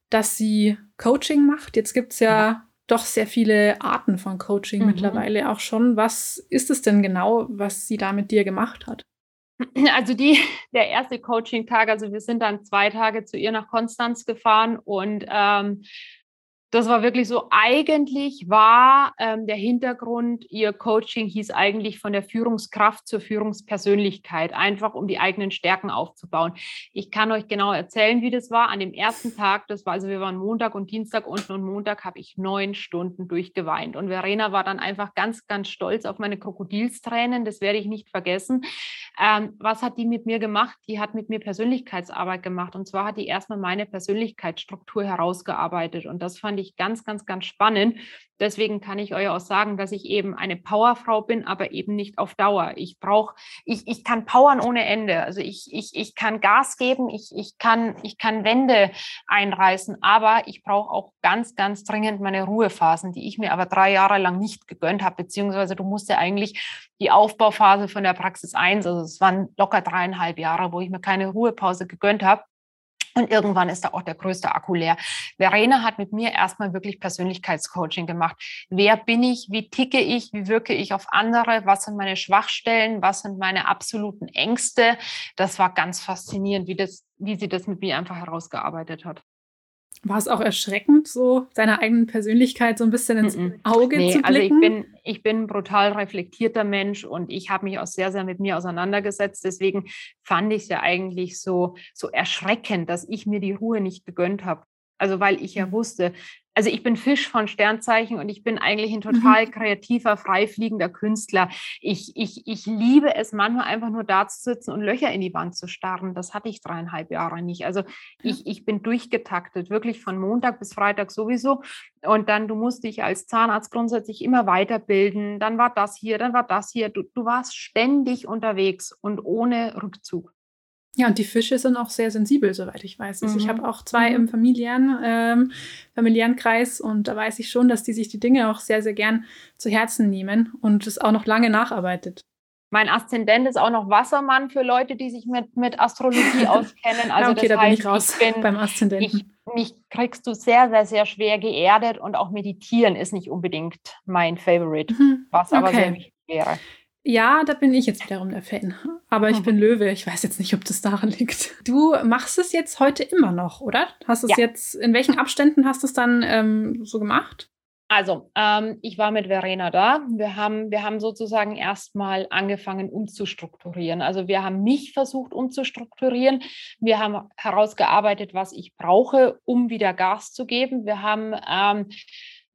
dass sie Coaching macht. Jetzt gibt es ja doch sehr viele Arten von Coaching mhm. mittlerweile auch schon. Was ist es denn genau, was sie da mit dir gemacht hat? Also die, der erste Coaching-Tag, also wir sind dann zwei Tage zu ihr nach Konstanz gefahren und ähm, das war wirklich so, eigentlich war ähm, der Hintergrund, ihr Coaching hieß eigentlich von der Führungskraft zur Führungspersönlichkeit, einfach um die eigenen Stärken aufzubauen. Ich kann euch genau erzählen, wie das war. An dem ersten Tag, das war also, wir waren Montag und Dienstag unten und Montag habe ich neun Stunden durchgeweint. Und Verena war dann einfach ganz, ganz stolz auf meine Krokodilstränen, das werde ich nicht vergessen. Ähm, was hat die mit mir gemacht? Die hat mit mir Persönlichkeitsarbeit gemacht. Und zwar hat die erstmal meine Persönlichkeitsstruktur herausgearbeitet. Und das fand ich ich ganz, ganz, ganz spannend. Deswegen kann ich euch auch sagen, dass ich eben eine Powerfrau bin, aber eben nicht auf Dauer. Ich brauche, ich, ich kann powern ohne Ende. Also ich, ich, ich kann Gas geben, ich, ich, kann, ich kann Wände einreißen, aber ich brauche auch ganz, ganz dringend meine Ruhephasen, die ich mir aber drei Jahre lang nicht gegönnt habe, beziehungsweise du musst ja eigentlich die Aufbauphase von der Praxis 1, also es waren locker dreieinhalb Jahre, wo ich mir keine Ruhepause gegönnt habe Und irgendwann ist da auch der größte Akku leer. Verena hat mit mir erstmal wirklich Persönlichkeitscoaching gemacht. Wer bin ich? Wie ticke ich? Wie wirke ich auf andere? Was sind meine Schwachstellen? Was sind meine absoluten Ängste? Das war ganz faszinierend, wie, das, wie sie das mit mir einfach herausgearbeitet hat. War es auch erschreckend, so seiner eigenen Persönlichkeit so ein bisschen ins. Auge nee, zu blicken? Also ich bin, ich bin ein brutal reflektierter Mensch und ich habe mich auch sehr, sehr mit mir auseinandergesetzt. Deswegen fand ich es ja eigentlich so, so erschreckend, dass ich mir die Ruhe nicht gegönnt habe. Also weil ich ja mhm. wusste, also ich bin Fisch von Sternzeichen und ich bin eigentlich ein mhm. total kreativer, freifliegender Künstler. Ich, ich, ich liebe es manchmal einfach nur da zu sitzen und Löcher in die Wand zu starren. Das hatte ich dreieinhalb Jahre nicht. Also ich, ich bin durchgetaktet, wirklich von Montag bis Freitag sowieso. Und dann, du musst dich als Zahnarzt grundsätzlich immer weiterbilden. Dann war das hier, dann war das hier. Du, du warst ständig unterwegs und ohne Rückzug. Ja, und die Fische sind auch sehr sensibel, soweit ich weiß. Also mhm. ich habe auch zwei mhm. im familiären, ähm, familiären Kreis und da weiß ich schon, dass die sich die Dinge auch sehr, sehr gern zu Herzen nehmen und es auch noch lange nacharbeitet. Mein Aszendent ist auch noch Wassermann für Leute, die sich mit, mit Astrologie auskennen. Also okay, da heißt, bin ich raus ich bin, beim Aszendenten. Ich, mich kriegst du sehr, sehr, sehr schwer geerdet und auch meditieren ist nicht unbedingt mein Favorite, mhm. was aber okay. sehr wichtig wäre. Ja, da bin ich jetzt wiederum der Fan. Aber ich mhm. bin Löwe. Ich weiß jetzt nicht, ob das daran liegt. Du machst es jetzt heute immer noch, oder? Hast du es ja. jetzt, in welchen Abständen hast du es dann ähm, so gemacht? Also, ähm, ich war mit Verena da. Wir haben, wir haben sozusagen erstmal angefangen umzustrukturieren. Also wir haben mich versucht umzustrukturieren. Wir haben herausgearbeitet, was ich brauche, um wieder Gas zu geben. Wir haben ähm,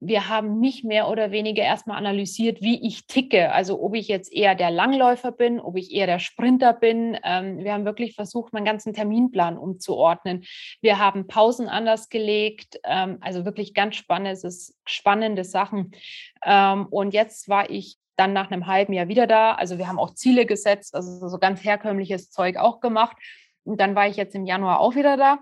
wir haben mich mehr oder weniger erstmal analysiert, wie ich ticke. Also ob ich jetzt eher der Langläufer bin, ob ich eher der Sprinter bin. Ähm, wir haben wirklich versucht, meinen ganzen Terminplan umzuordnen. Wir haben Pausen anders gelegt. Ähm, also wirklich ganz spannend, spannende Sachen. Ähm, und jetzt war ich dann nach einem halben Jahr wieder da. Also wir haben auch Ziele gesetzt, also so ganz herkömmliches Zeug auch gemacht. Und dann war ich jetzt im Januar auch wieder da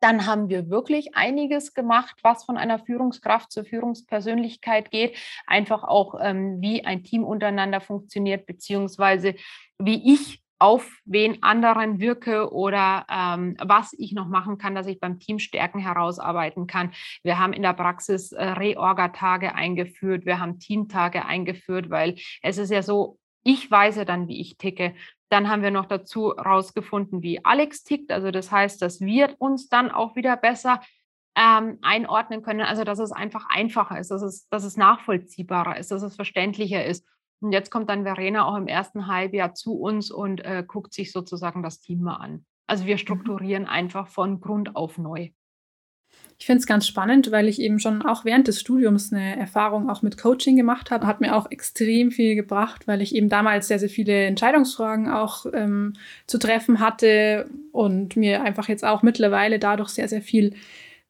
dann haben wir wirklich einiges gemacht, was von einer Führungskraft zur Führungspersönlichkeit geht. Einfach auch, ähm, wie ein Team untereinander funktioniert, beziehungsweise wie ich auf wen anderen wirke oder ähm, was ich noch machen kann, dass ich beim Team Stärken herausarbeiten kann. Wir haben in der Praxis äh, Reorga-Tage eingeführt, wir haben Teamtage eingeführt, weil es ist ja so, ich weiß ja dann, wie ich ticke. Dann haben wir noch dazu herausgefunden, wie Alex tickt. Also das heißt, dass wir uns dann auch wieder besser ähm, einordnen können. Also dass es einfach einfacher ist, dass es, dass es nachvollziehbarer ist, dass es verständlicher ist. Und jetzt kommt dann Verena auch im ersten Halbjahr zu uns und äh, guckt sich sozusagen das Team mal an. Also wir mhm. strukturieren einfach von Grund auf neu. Ich finde es ganz spannend, weil ich eben schon auch während des Studiums eine Erfahrung auch mit Coaching gemacht habe. Hat mir auch extrem viel gebracht, weil ich eben damals sehr, sehr viele Entscheidungsfragen auch ähm, zu treffen hatte und mir einfach jetzt auch mittlerweile dadurch sehr, sehr viel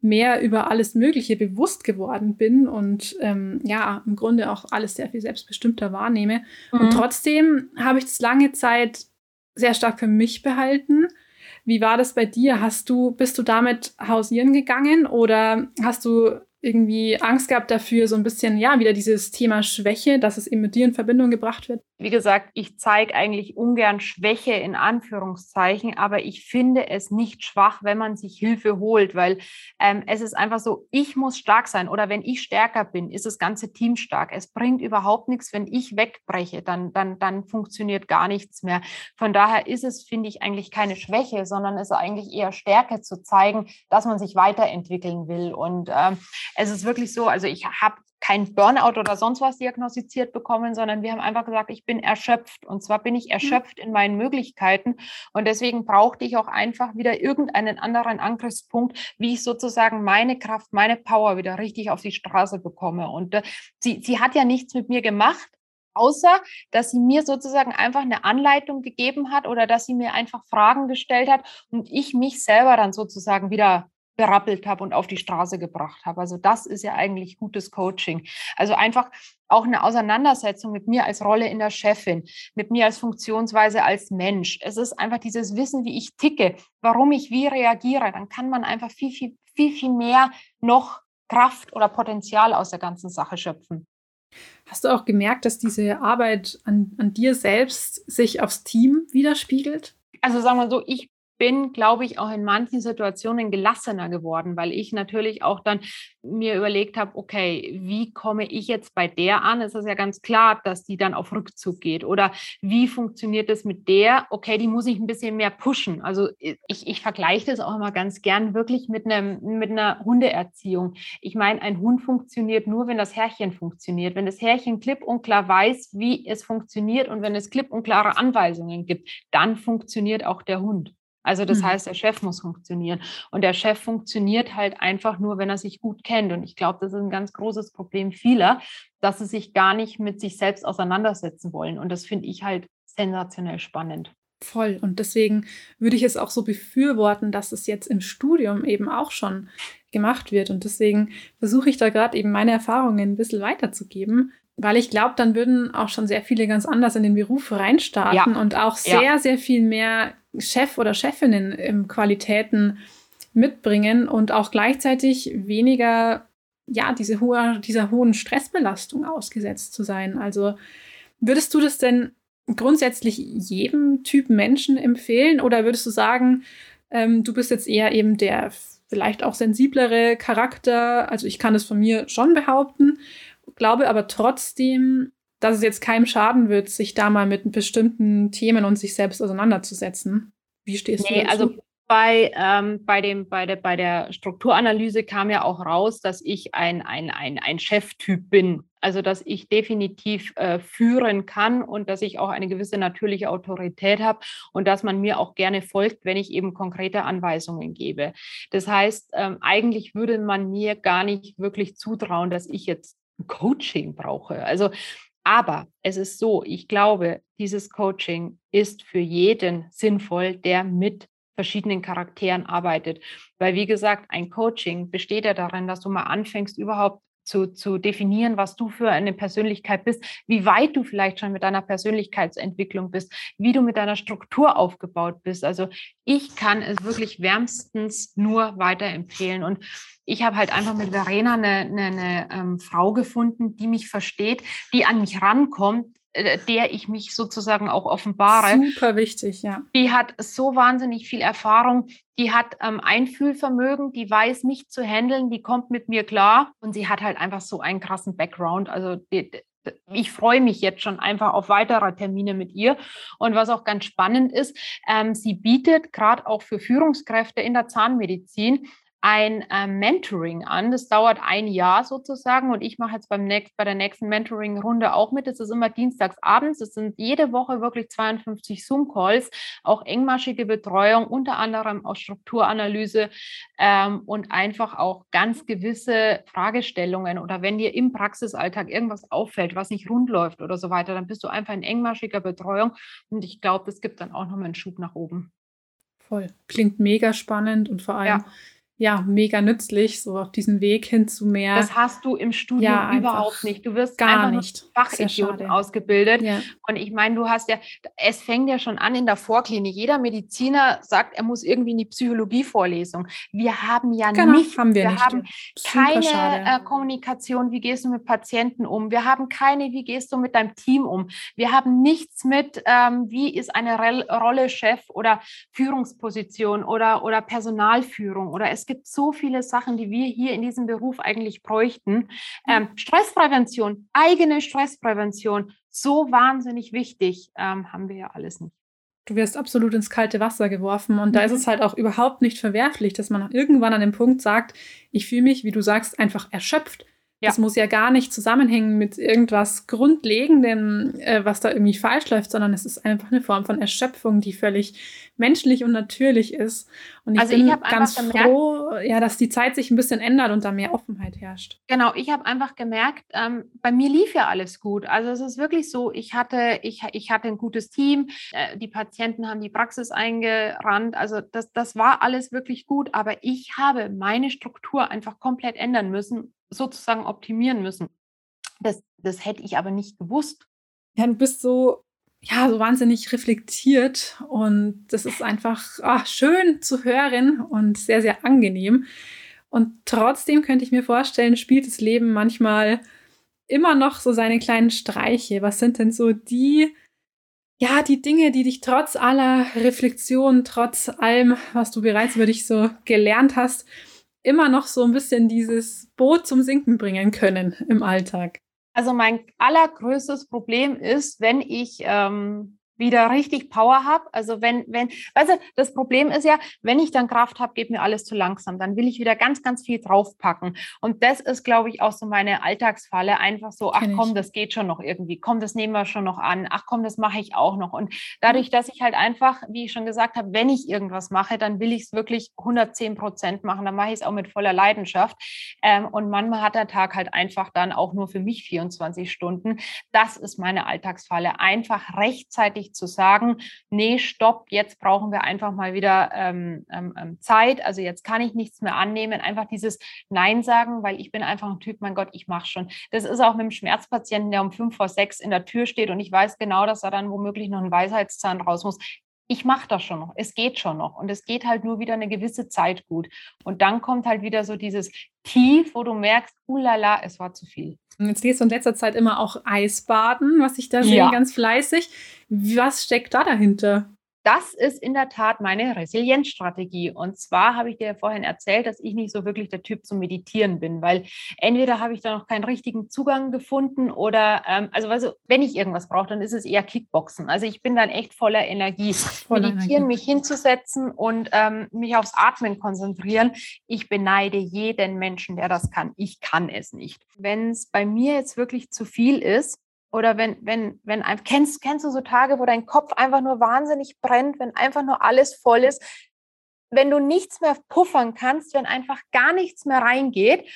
mehr über alles Mögliche bewusst geworden bin und ähm, ja, im Grunde auch alles sehr viel selbstbestimmter wahrnehme. Mhm. Und trotzdem habe ich das lange Zeit sehr stark für mich behalten wie war das bei dir? Hast du, bist du damit hausieren gegangen oder hast du irgendwie Angst gehabt dafür, so ein bisschen, ja, wieder dieses Thema Schwäche, dass es eben mit dir in Verbindung gebracht wird? Wie gesagt, ich zeige eigentlich ungern Schwäche in Anführungszeichen, aber ich finde es nicht schwach, wenn man sich Hilfe holt, weil ähm, es ist einfach so, ich muss stark sein oder wenn ich stärker bin, ist das ganze Team stark. Es bringt überhaupt nichts, wenn ich wegbreche, dann, dann, dann funktioniert gar nichts mehr. Von daher ist es, finde ich, eigentlich keine Schwäche, sondern es ist eigentlich eher Stärke zu zeigen, dass man sich weiterentwickeln will. Und ähm, es ist wirklich so, also ich habe kein Burnout oder sonst was diagnostiziert bekommen, sondern wir haben einfach gesagt, ich bin erschöpft. Und zwar bin ich mhm. erschöpft in meinen Möglichkeiten. Und deswegen brauchte ich auch einfach wieder irgendeinen anderen Angriffspunkt, wie ich sozusagen meine Kraft, meine Power wieder richtig auf die Straße bekomme. Und äh, sie, sie hat ja nichts mit mir gemacht, außer dass sie mir sozusagen einfach eine Anleitung gegeben hat oder dass sie mir einfach Fragen gestellt hat und ich mich selber dann sozusagen wieder berappelt habe und auf die Straße gebracht habe. Also das ist ja eigentlich gutes Coaching. Also einfach auch eine Auseinandersetzung mit mir als Rolle in der Chefin, mit mir als Funktionsweise als Mensch. Es ist einfach dieses Wissen, wie ich ticke, warum ich wie reagiere. Dann kann man einfach viel, viel, viel, viel mehr noch Kraft oder Potenzial aus der ganzen Sache schöpfen. Hast du auch gemerkt, dass diese Arbeit an, an dir selbst sich aufs Team widerspiegelt? Also sagen wir so, ich bin, glaube ich, auch in manchen Situationen gelassener geworden, weil ich natürlich auch dann mir überlegt habe, okay, wie komme ich jetzt bei der an? Es ist ja ganz klar, dass die dann auf Rückzug geht. Oder wie funktioniert es mit der? Okay, die muss ich ein bisschen mehr pushen. Also ich, ich vergleiche das auch immer ganz gern wirklich mit, einem, mit einer Hundeerziehung. Ich meine, ein Hund funktioniert nur, wenn das Herrchen funktioniert. Wenn das Herrchen klipp und klar weiß, wie es funktioniert und wenn es klipp und klare Anweisungen gibt, dann funktioniert auch der Hund. Also das mhm. heißt, der Chef muss funktionieren. Und der Chef funktioniert halt einfach nur, wenn er sich gut kennt. Und ich glaube, das ist ein ganz großes Problem vieler, dass sie sich gar nicht mit sich selbst auseinandersetzen wollen. Und das finde ich halt sensationell spannend. Voll. Und deswegen würde ich es auch so befürworten, dass es jetzt im Studium eben auch schon gemacht wird. Und deswegen versuche ich da gerade eben meine Erfahrungen ein bisschen weiterzugeben, weil ich glaube, dann würden auch schon sehr viele ganz anders in den Beruf reinstarten ja. und auch sehr, ja. sehr viel mehr Chef oder Chefinnen im Qualitäten mitbringen und auch gleichzeitig weniger ja, diese hohe, dieser hohen Stressbelastung ausgesetzt zu sein. Also würdest du das denn grundsätzlich jedem Typ Menschen empfehlen oder würdest du sagen, ähm, du bist jetzt eher eben der vielleicht auch sensiblere Charakter? Also ich kann es von mir schon behaupten, glaube aber trotzdem, dass es jetzt keinem schaden wird, sich da mal mit bestimmten Themen und sich selbst auseinanderzusetzen. Wie stehst nee, du dazu? Also bei, ähm, bei, dem, bei, der, bei der Strukturanalyse kam ja auch raus, dass ich ein, ein, ein, ein Cheftyp bin. Also dass ich definitiv äh, führen kann und dass ich auch eine gewisse natürliche Autorität habe und dass man mir auch gerne folgt, wenn ich eben konkrete Anweisungen gebe. Das heißt, ähm, eigentlich würde man mir gar nicht wirklich zutrauen, dass ich jetzt Coaching brauche. Also, aber es ist so, ich glaube, dieses Coaching ist für jeden sinnvoll, der mit verschiedenen Charakteren arbeitet. Weil, wie gesagt, ein Coaching besteht ja darin, dass du mal anfängst, überhaupt zu, zu definieren, was du für eine Persönlichkeit bist, wie weit du vielleicht schon mit deiner Persönlichkeitsentwicklung bist, wie du mit deiner Struktur aufgebaut bist. Also ich kann es wirklich wärmstens nur weiterempfehlen. Und ich habe halt einfach mit Verena eine, eine, eine ähm, Frau gefunden, die mich versteht, die an mich rankommt, der ich mich sozusagen auch offenbare. Super wichtig, ja. Die hat so wahnsinnig viel Erfahrung, die hat ähm, Einfühlvermögen, die weiß mich zu handeln, die kommt mit mir klar und sie hat halt einfach so einen krassen Background. Also die, ich freue mich jetzt schon einfach auf weitere Termine mit ihr. Und was auch ganz spannend ist, ähm, sie bietet gerade auch für Führungskräfte in der Zahnmedizin ein äh, Mentoring an. Das dauert ein Jahr sozusagen und ich mache jetzt beim nächst, bei der nächsten Mentoring-Runde auch mit. Es ist immer dienstags abends. Es sind jede Woche wirklich 52 Zoom-Calls, auch engmaschige Betreuung, unter anderem auch Strukturanalyse ähm, und einfach auch ganz gewisse Fragestellungen oder wenn dir im Praxisalltag irgendwas auffällt, was nicht rund läuft oder so weiter, dann bist du einfach in engmaschiger Betreuung und ich glaube, das gibt dann auch nochmal einen Schub nach oben. Voll. Klingt mega spannend und vor allem ja ja, mega nützlich, so auf diesem Weg hin zu mehr. Das hast du im Studium ja, überhaupt nicht. Du wirst gar einfach nicht Fachidioten ausgebildet. Ja. Und ich meine, du hast ja, es fängt ja schon an in der Vorklinik. Jeder Mediziner sagt, er muss irgendwie in die Psychologievorlesung. Wir haben ja genau, nicht, haben wir, wir nicht. haben keine äh, Kommunikation, wie gehst du mit Patienten um? Wir haben keine, wie gehst du mit deinem Team um? Wir haben nichts mit, ähm, wie ist eine Re Rolle Chef oder Führungsposition oder, oder Personalführung oder es gibt so viele Sachen, die wir hier in diesem Beruf eigentlich bräuchten. Ähm, Stressprävention, eigene Stressprävention, so wahnsinnig wichtig, ähm, haben wir ja alles nicht. Du wirst absolut ins kalte Wasser geworfen und mhm. da ist es halt auch überhaupt nicht verwerflich, dass man irgendwann an dem Punkt sagt, ich fühle mich, wie du sagst, einfach erschöpft. Ja. Das muss ja gar nicht zusammenhängen mit irgendwas Grundlegendem, äh, was da irgendwie falsch läuft, sondern es ist einfach eine Form von Erschöpfung, die völlig menschlich und natürlich ist. Und ich also bin ich ganz gemerkt, froh, ja, dass die Zeit sich ein bisschen ändert und da mehr Offenheit herrscht. Genau, ich habe einfach gemerkt, ähm, bei mir lief ja alles gut. Also es ist wirklich so, ich hatte, ich, ich hatte ein gutes Team, äh, die Patienten haben die Praxis eingerannt. Also das, das war alles wirklich gut, aber ich habe meine Struktur einfach komplett ändern müssen sozusagen optimieren müssen. Das, das hätte ich aber nicht gewusst. Ja, du bist so, ja, so wahnsinnig reflektiert und das ist einfach ach, schön zu hören und sehr, sehr angenehm. Und trotzdem könnte ich mir vorstellen, spielt das Leben manchmal immer noch so seine kleinen Streiche. Was sind denn so die ja, die Dinge, die dich trotz aller Reflexion, trotz allem, was du bereits über dich so gelernt hast, immer noch so ein bisschen dieses Boot zum Sinken bringen können im Alltag? Also mein allergrößtes Problem ist, wenn ich ähm, wieder richtig Power habe. Also wenn, wenn, weißt du, das Problem ist ja, wenn ich dann Kraft habe, geht mir alles zu langsam. Dann will ich wieder ganz, ganz viel draufpacken. Und das ist, glaube ich, auch so meine Alltagsfalle. Einfach so, ach komm, das geht schon noch irgendwie. Komm, das nehmen wir schon noch an. Ach komm, das mache ich auch noch. Und dadurch, dass ich halt einfach, wie ich schon gesagt habe, wenn ich irgendwas mache, dann will ich es wirklich 110 Prozent machen. Dann mache ich es auch mit voller Leidenschaft. Ähm, und manchmal hat der Tag halt einfach dann auch nur für mich 24 Stunden. Das ist meine Alltagsfalle. Einfach rechtzeitig zu sagen, nee, stopp, jetzt brauchen wir einfach mal wieder ähm, ähm, ähm, Zeit. Also jetzt kann ich nichts mehr annehmen. Einfach dieses Nein sagen, weil ich bin einfach ein Typ, mein Gott, ich mache schon. Das ist auch mit dem Schmerzpatienten, der um fünf vor sechs in der Tür steht und ich weiß genau, dass er dann womöglich noch einen Weisheitszahn raus muss ich mache das schon noch, es geht schon noch und es geht halt nur wieder eine gewisse Zeit gut. Und dann kommt halt wieder so dieses Tief, wo du merkst, ulala, es war zu viel. Jetzt gehst du in letzter Zeit immer auch Eisbaden, was ich da sehe, ja. ganz fleißig. Was steckt da dahinter? Das ist in der Tat meine Resilienzstrategie. Und zwar habe ich dir ja vorhin erzählt, dass ich nicht so wirklich der Typ zum Meditieren bin, weil entweder habe ich da noch keinen richtigen Zugang gefunden oder, ähm, also, also wenn ich irgendwas brauche, dann ist es eher Kickboxen. Also ich bin dann echt voller Energie. Voller Meditieren, Energie. mich hinzusetzen und ähm, mich aufs Atmen konzentrieren. Ich beneide jeden Menschen, der das kann. Ich kann es nicht. Wenn es bei mir jetzt wirklich zu viel ist, oder wenn, wenn, wenn, kennst, kennst du so Tage, wo dein Kopf einfach nur wahnsinnig brennt, wenn einfach nur alles voll ist, wenn du nichts mehr puffern kannst, wenn einfach gar nichts mehr reingeht,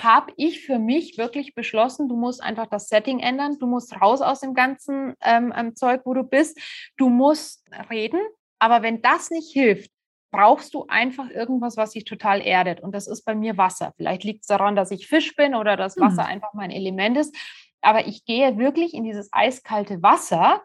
habe ich für mich wirklich beschlossen, du musst einfach das Setting ändern, du musst raus aus dem ganzen ähm, ähm Zeug, wo du bist, du musst reden, aber wenn das nicht hilft, brauchst du einfach irgendwas, was dich total erdet. Und das ist bei mir Wasser. Vielleicht liegt es daran, dass ich Fisch bin oder dass Wasser hm. einfach mein Element ist aber ich gehe wirklich in dieses eiskalte Wasser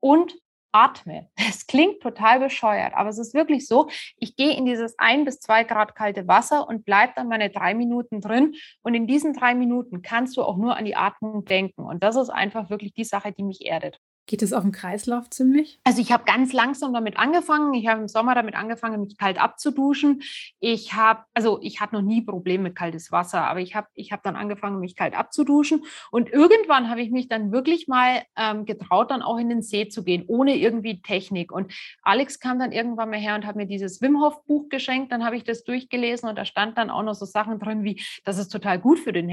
und atme. Es klingt total bescheuert, aber es ist wirklich so. Ich gehe in dieses ein bis zwei Grad kalte Wasser und bleibe dann meine drei Minuten drin. Und in diesen drei Minuten kannst du auch nur an die Atmung denken. Und das ist einfach wirklich die Sache, die mich erdet. Geht es auf dem Kreislauf ziemlich? Also ich habe ganz langsam damit angefangen. Ich habe im Sommer damit angefangen, mich kalt abzuduschen. Ich habe, also ich hatte noch nie Probleme mit kaltes Wasser, aber ich habe ich hab dann angefangen, mich kalt abzuduschen. Und irgendwann habe ich mich dann wirklich mal ähm, getraut, dann auch in den See zu gehen, ohne irgendwie Technik. Und Alex kam dann irgendwann mal her und hat mir dieses Wim Hof Buch geschenkt. Dann habe ich das durchgelesen und da stand dann auch noch so Sachen drin wie, dass es total gut für den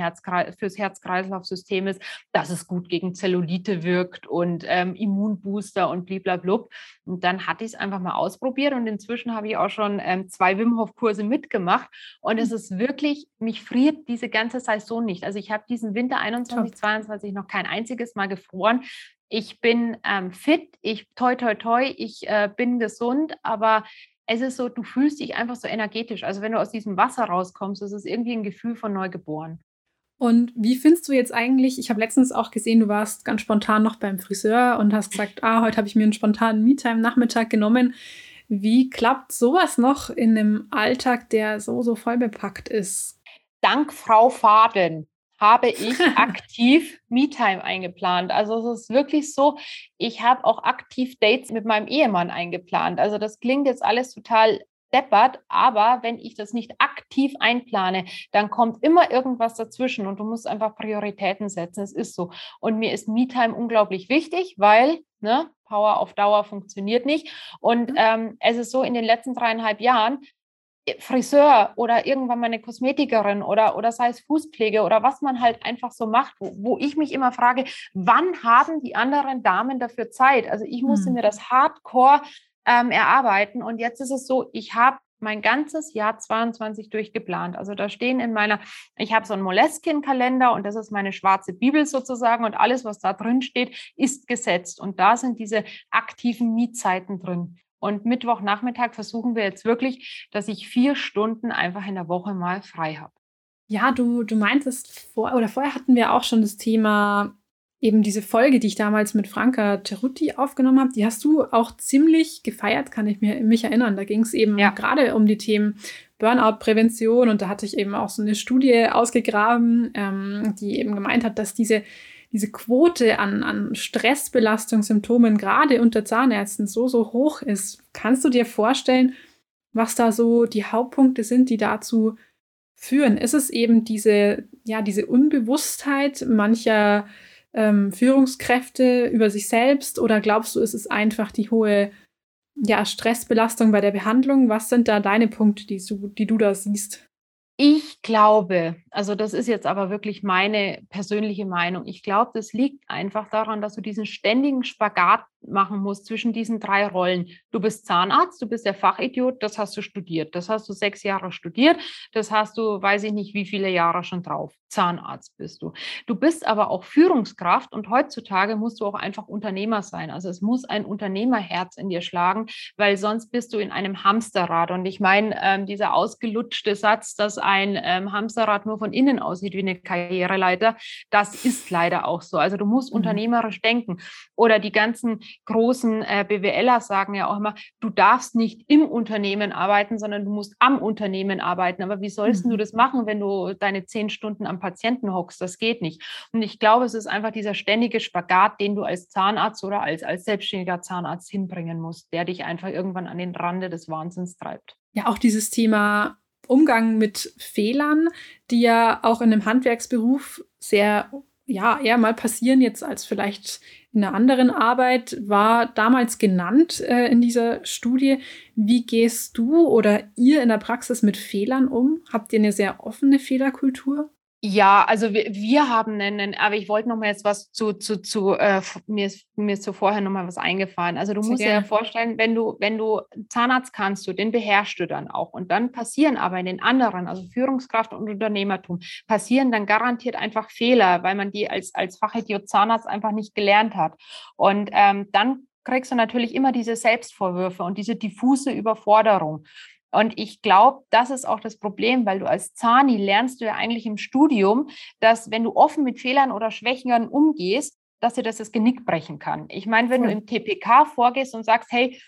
fürs Herz-Kreislauf-System ist, dass es gut gegen Zellulite wirkt und ähm, ähm, Immunbooster und bliblablub. Und dann hatte ich es einfach mal ausprobiert und inzwischen habe ich auch schon ähm, zwei Wim Hof Kurse mitgemacht und es hm. ist wirklich, mich friert diese ganze Saison nicht. Also ich habe diesen Winter 21, Top. 22 noch kein einziges Mal gefroren. Ich bin ähm, fit, ich toi toi toi, ich äh, bin gesund, aber es ist so, du fühlst dich einfach so energetisch. Also wenn du aus diesem Wasser rauskommst, ist es irgendwie ein Gefühl von neugeboren. Und wie findest du jetzt eigentlich, ich habe letztens auch gesehen, du warst ganz spontan noch beim Friseur und hast gesagt, ah, heute habe ich mir einen spontanen Me-Time-Nachmittag genommen. Wie klappt sowas noch in einem Alltag, der so, so voll bepackt ist? Dank Frau Faden habe ich aktiv Me-Time eingeplant. Also es ist wirklich so, ich habe auch aktiv Dates mit meinem Ehemann eingeplant. Also das klingt jetzt alles total deppert, aber wenn ich das nicht aktiv einplane, dann kommt immer irgendwas dazwischen und du musst einfach Prioritäten setzen. Es ist so. Und mir ist Me-Time unglaublich wichtig, weil ne, Power auf Dauer funktioniert nicht. Und mhm. ähm, es ist so, in den letzten dreieinhalb Jahren, äh, Friseur oder irgendwann mal eine Kosmetikerin oder, oder sei es Fußpflege oder was man halt einfach so macht, wo, wo ich mich immer frage, wann haben die anderen Damen dafür Zeit? Also ich musste hm. mir das Hardcore ähm, erarbeiten. Und jetzt ist es so, ich habe mein ganzes Jahr 22 durchgeplant. Also da stehen in meiner, ich habe so einen Moleskin-Kalender und das ist meine schwarze Bibel sozusagen und alles, was da drin steht, ist gesetzt. Und da sind diese aktiven Mietzeiten drin. Und Mittwochnachmittag versuchen wir jetzt wirklich, dass ich vier Stunden einfach in der Woche mal frei habe. Ja, du, du meintest vor, oder vorher hatten wir auch schon das Thema eben diese Folge, die ich damals mit Franka Cerutti aufgenommen habe, die hast du auch ziemlich gefeiert, kann ich mir, mich erinnern. Da ging es eben ja. gerade um die Themen Burnout-Prävention und da hatte ich eben auch so eine Studie ausgegraben, ähm, die eben gemeint hat, dass diese diese Quote an, an Stressbelastungssymptomen gerade unter Zahnärzten so, so hoch ist. Kannst du dir vorstellen, was da so die Hauptpunkte sind, die dazu führen? Ist es eben diese, ja, diese Unbewusstheit mancher ähm, Führungskräfte über sich selbst oder glaubst du, ist es einfach die hohe ja, Stressbelastung bei der Behandlung? Was sind da deine Punkte, die du, die du da siehst? Ich glaube, also das ist jetzt aber wirklich meine persönliche Meinung. Ich glaube, das liegt einfach daran, dass du diesen ständigen Spagat machen musst zwischen diesen drei Rollen. Du bist Zahnarzt, du bist der Fachidiot, das hast du studiert. Das hast du sechs Jahre studiert. Das hast du, weiß ich nicht, wie viele Jahre schon drauf. Zahnarzt bist du. Du bist aber auch Führungskraft und heutzutage musst du auch einfach Unternehmer sein. Also es muss ein Unternehmerherz in dir schlagen, weil sonst bist du in einem Hamsterrad. Und ich meine, ähm, dieser ausgelutschte Satz, dass ein ähm, Hamsterrad nur von innen aussieht wie eine Karriereleiter, das ist leider auch so. Also du musst mhm. unternehmerisch denken. Oder die ganzen großen äh, BWLer sagen ja auch immer, du darfst nicht im Unternehmen arbeiten, sondern du musst am Unternehmen arbeiten. Aber wie sollst mhm. du das machen, wenn du deine zehn Stunden am Patienten hockst? Das geht nicht. Und ich glaube, es ist einfach dieser ständige Spagat, den du als Zahnarzt oder als, als selbstständiger Zahnarzt hinbringen musst, der dich einfach irgendwann an den Rande des Wahnsinns treibt. Ja, auch dieses Thema Umgang mit Fehlern, die ja auch in einem Handwerksberuf sehr ja, eher mal passieren jetzt als vielleicht in einer anderen Arbeit, war damals genannt äh, in dieser Studie. Wie gehst du oder ihr in der Praxis mit Fehlern um? Habt ihr eine sehr offene Fehlerkultur? Ja, also wir, wir haben einen, aber ich wollte noch mal jetzt was zu, zu, zu äh, mir, ist, mir ist so vorher noch mal was eingefallen. Also du Sehr musst dir ja vorstellen, wenn du, wenn du Zahnarzt kannst du, den beherrschst du dann auch. Und dann passieren aber in den anderen, also Führungskraft und Unternehmertum, passieren dann garantiert einfach Fehler, weil man die als, als Fachidiot Zahnarzt einfach nicht gelernt hat. Und ähm, dann kriegst du natürlich immer diese Selbstvorwürfe und diese diffuse Überforderung. Und ich glaube, das ist auch das Problem, weil du als Zani lernst du ja eigentlich im Studium, dass wenn du offen mit Fehlern oder Schwächen umgehst, dass dir das das Genick brechen kann. Ich meine, wenn du im TPK vorgehst und sagst, hey,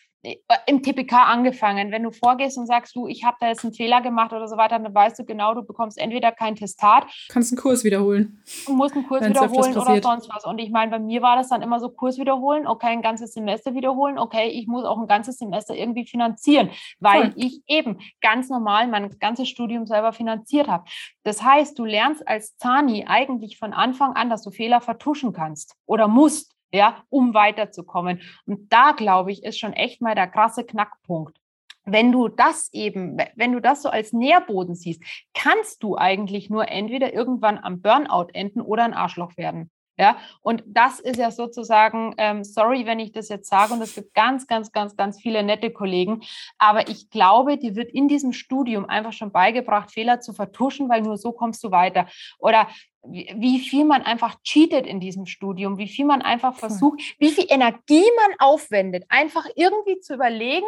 im TPK angefangen. Wenn du vorgehst und sagst, du, ich habe da jetzt einen Fehler gemacht oder so weiter, dann weißt du genau, du bekommst entweder kein Testat. Kannst einen Kurs wiederholen. Du musst einen Kurs wiederholen oder sonst was. Und ich meine, bei mir war das dann immer so, Kurs wiederholen, okay, ein ganzes Semester wiederholen, okay, ich muss auch ein ganzes Semester irgendwie finanzieren, weil Voll. ich eben ganz normal mein ganzes Studium selber finanziert habe. Das heißt, du lernst als Zani eigentlich von Anfang an, dass du Fehler vertuschen kannst oder musst ja, um weiterzukommen. Und da, glaube ich, ist schon echt mal der krasse Knackpunkt. Wenn du das eben, wenn du das so als Nährboden siehst, kannst du eigentlich nur entweder irgendwann am Burnout enden oder ein Arschloch werden. Ja, und das ist ja sozusagen, ähm, sorry, wenn ich das jetzt sage, und es gibt ganz, ganz, ganz, ganz viele nette Kollegen, aber ich glaube, dir wird in diesem Studium einfach schon beigebracht, Fehler zu vertuschen, weil nur so kommst du weiter. Oder wie viel man einfach cheatet in diesem Studium, wie viel man einfach versucht, wie viel Energie man aufwendet, einfach irgendwie zu überlegen,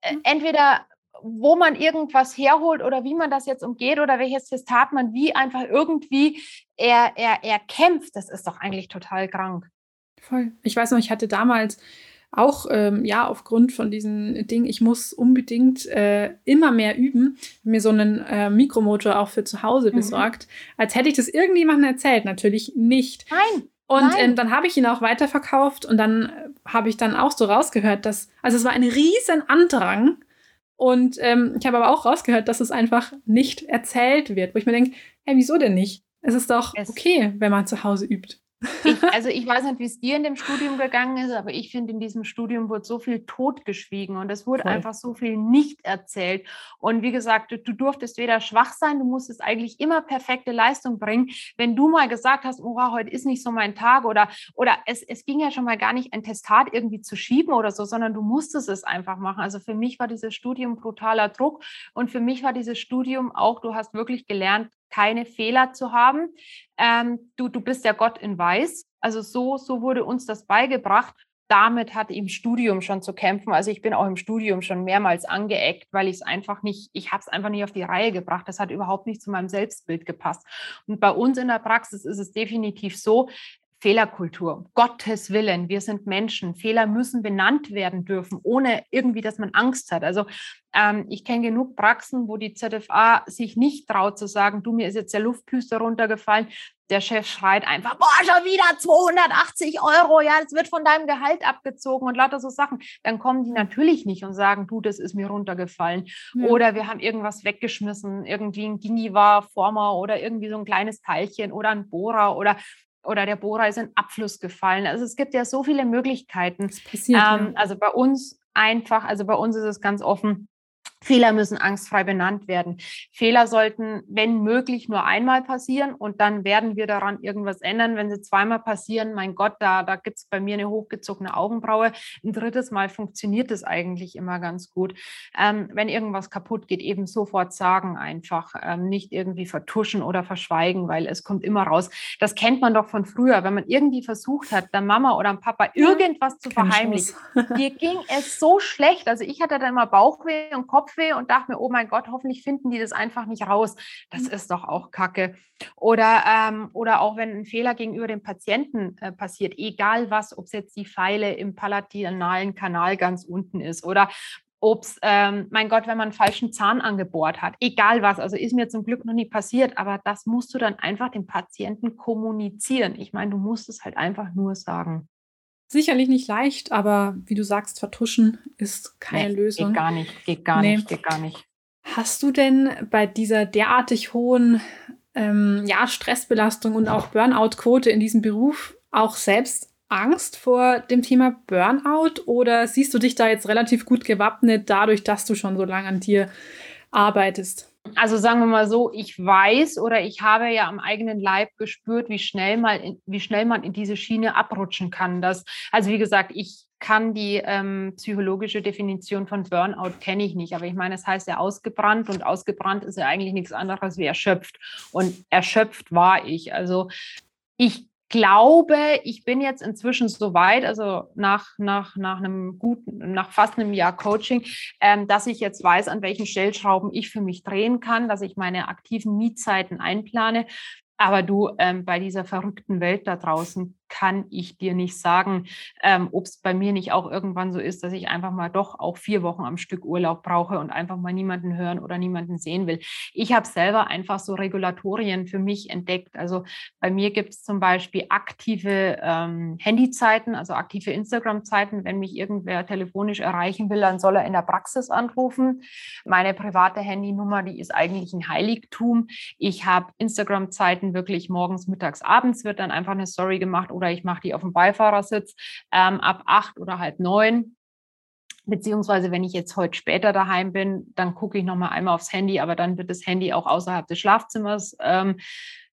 äh, mhm. entweder wo man irgendwas herholt oder wie man das jetzt umgeht oder welches Testat man wie einfach irgendwie er, er, er kämpft, das ist doch eigentlich total krank. Voll. Ich weiß noch, ich hatte damals auch ähm, ja aufgrund von diesen Dingen, ich muss unbedingt äh, immer mehr üben, mir so einen äh, Mikromotor auch für zu Hause mhm. besorgt, als hätte ich das irgendjemandem erzählt. Natürlich nicht. Nein. Und ähm, dann habe ich ihn auch weiterverkauft und dann äh, habe ich dann auch so rausgehört, dass, also es war ein riesen Andrang und ähm, ich habe aber auch rausgehört, dass es einfach nicht erzählt wird, wo ich mir denke, hey, wieso denn nicht? Es ist doch okay, wenn man zu Hause übt. Ich, also ich weiß nicht, wie es dir in dem Studium gegangen ist, aber ich finde, in diesem Studium wurde so viel totgeschwiegen und es wurde Voll. einfach so viel nicht erzählt. Und wie gesagt, du, du, durftest weder schwach sein, du musstest eigentlich immer perfekte Leistung bringen. Wenn du mal gesagt hast, oh, heute ist nicht so mein Tag oder, oder es, es ging ja schon mal gar nicht, ein Testat irgendwie zu schieben oder so, sondern du musstest es einfach machen. Also für mich war dieses Studium brutaler Druck und für mich war dieses Studium auch, du hast wirklich gelernt, keine Fehler zu haben. Ähm, du, du bist ja Gott in Weiß. Also so, so wurde uns das beigebracht. Damit hatte ich im Studium schon zu kämpfen. Also ich bin auch im Studium schon mehrmals angeeckt, weil ich es einfach nicht, ich habe es einfach nicht auf die Reihe gebracht. Das hat überhaupt nicht zu meinem Selbstbild gepasst. Und bei uns in der Praxis ist es definitiv so, Fehlerkultur. Um Gottes Willen, wir sind Menschen. Fehler müssen benannt werden dürfen, ohne irgendwie, dass man Angst hat. Also ähm, ich kenne genug Praxen, wo die ZFA sich nicht traut zu sagen, du, mir ist jetzt der Luftpüster runtergefallen. Der Chef schreit einfach, boah, schon wieder 280 Euro, ja, das wird von deinem Gehalt abgezogen und lauter so Sachen. Dann kommen die natürlich nicht und sagen, du, das ist mir runtergefallen. Ja. Oder wir haben irgendwas weggeschmissen, irgendwie ein Giniva-Former oder irgendwie so ein kleines Teilchen oder ein Bohrer oder oder der Bohrer ist in Abfluss gefallen. Also es gibt ja so viele Möglichkeiten. Passiert, ähm, ja. Also bei uns einfach, also bei uns ist es ganz offen, Fehler müssen angstfrei benannt werden. Fehler sollten, wenn möglich, nur einmal passieren und dann werden wir daran irgendwas ändern. Wenn sie zweimal passieren, mein Gott, da, da gibt es bei mir eine hochgezogene Augenbraue. Ein drittes Mal funktioniert es eigentlich immer ganz gut. Ähm, wenn irgendwas kaputt geht, eben sofort sagen einfach, ähm, nicht irgendwie vertuschen oder verschweigen, weil es kommt immer raus. Das kennt man doch von früher, wenn man irgendwie versucht hat, der Mama oder dem Papa irgendwas zu verheimlichen. Mir ging es so schlecht. Also ich hatte dann immer Bauchweh und Kopf Kopfweh und dachte mir, oh mein Gott, hoffentlich finden die das einfach nicht raus. Das mhm. ist doch auch Kacke. Oder, ähm, oder auch wenn ein Fehler gegenüber dem Patienten äh, passiert, egal was, ob es jetzt die Pfeile im palatinalen Kanal ganz unten ist oder ob es, ähm, mein Gott, wenn man einen falschen Zahn angebohrt hat, egal was, also ist mir zum Glück noch nie passiert, aber das musst du dann einfach dem Patienten kommunizieren. Ich meine, du musst es halt einfach nur sagen. Sicherlich nicht leicht, aber wie du sagst, vertuschen ist keine nee, Lösung. Geht gar nicht, geht gar nee. nicht, geht gar nicht. Hast du denn bei dieser derartig hohen ähm, ja, Stressbelastung und auch Burnout-Quote in diesem Beruf auch selbst Angst vor dem Thema Burnout oder siehst du dich da jetzt relativ gut gewappnet, dadurch, dass du schon so lange an dir arbeitest? Also sagen wir mal so, ich weiß oder ich habe ja am eigenen Leib gespürt, wie schnell mal, in, wie schnell man in diese Schiene abrutschen kann. Das, also wie gesagt, ich kann die ähm, psychologische Definition von Burnout kenne ich nicht, aber ich meine, es das heißt ja ausgebrannt und ausgebrannt ist ja eigentlich nichts anderes wie erschöpft und erschöpft war ich. Also ich glaube, ich bin jetzt inzwischen so weit, also nach, nach, nach einem guten, nach fast einem Jahr Coaching, ähm, dass ich jetzt weiß, an welchen Stellschrauben ich für mich drehen kann, dass ich meine aktiven Mietzeiten einplane. Aber du, ähm, bei dieser verrückten Welt da draußen kann ich dir nicht sagen, ähm, ob es bei mir nicht auch irgendwann so ist, dass ich einfach mal doch auch vier Wochen am Stück Urlaub brauche und einfach mal niemanden hören oder niemanden sehen will. Ich habe selber einfach so Regulatorien für mich entdeckt. Also bei mir gibt es zum Beispiel aktive ähm, Handyzeiten, also aktive Instagram-Zeiten. Wenn mich irgendwer telefonisch erreichen will, dann soll er in der Praxis anrufen. Meine private Handynummer, die ist eigentlich ein Heiligtum. Ich habe Instagram-Zeiten wirklich morgens, mittags, abends wird dann einfach eine Story gemacht oder ich mache die auf dem Beifahrersitz ähm, ab acht oder halb neun. Beziehungsweise, wenn ich jetzt heute später daheim bin, dann gucke ich nochmal einmal aufs Handy, aber dann wird das Handy auch außerhalb des Schlafzimmers ähm,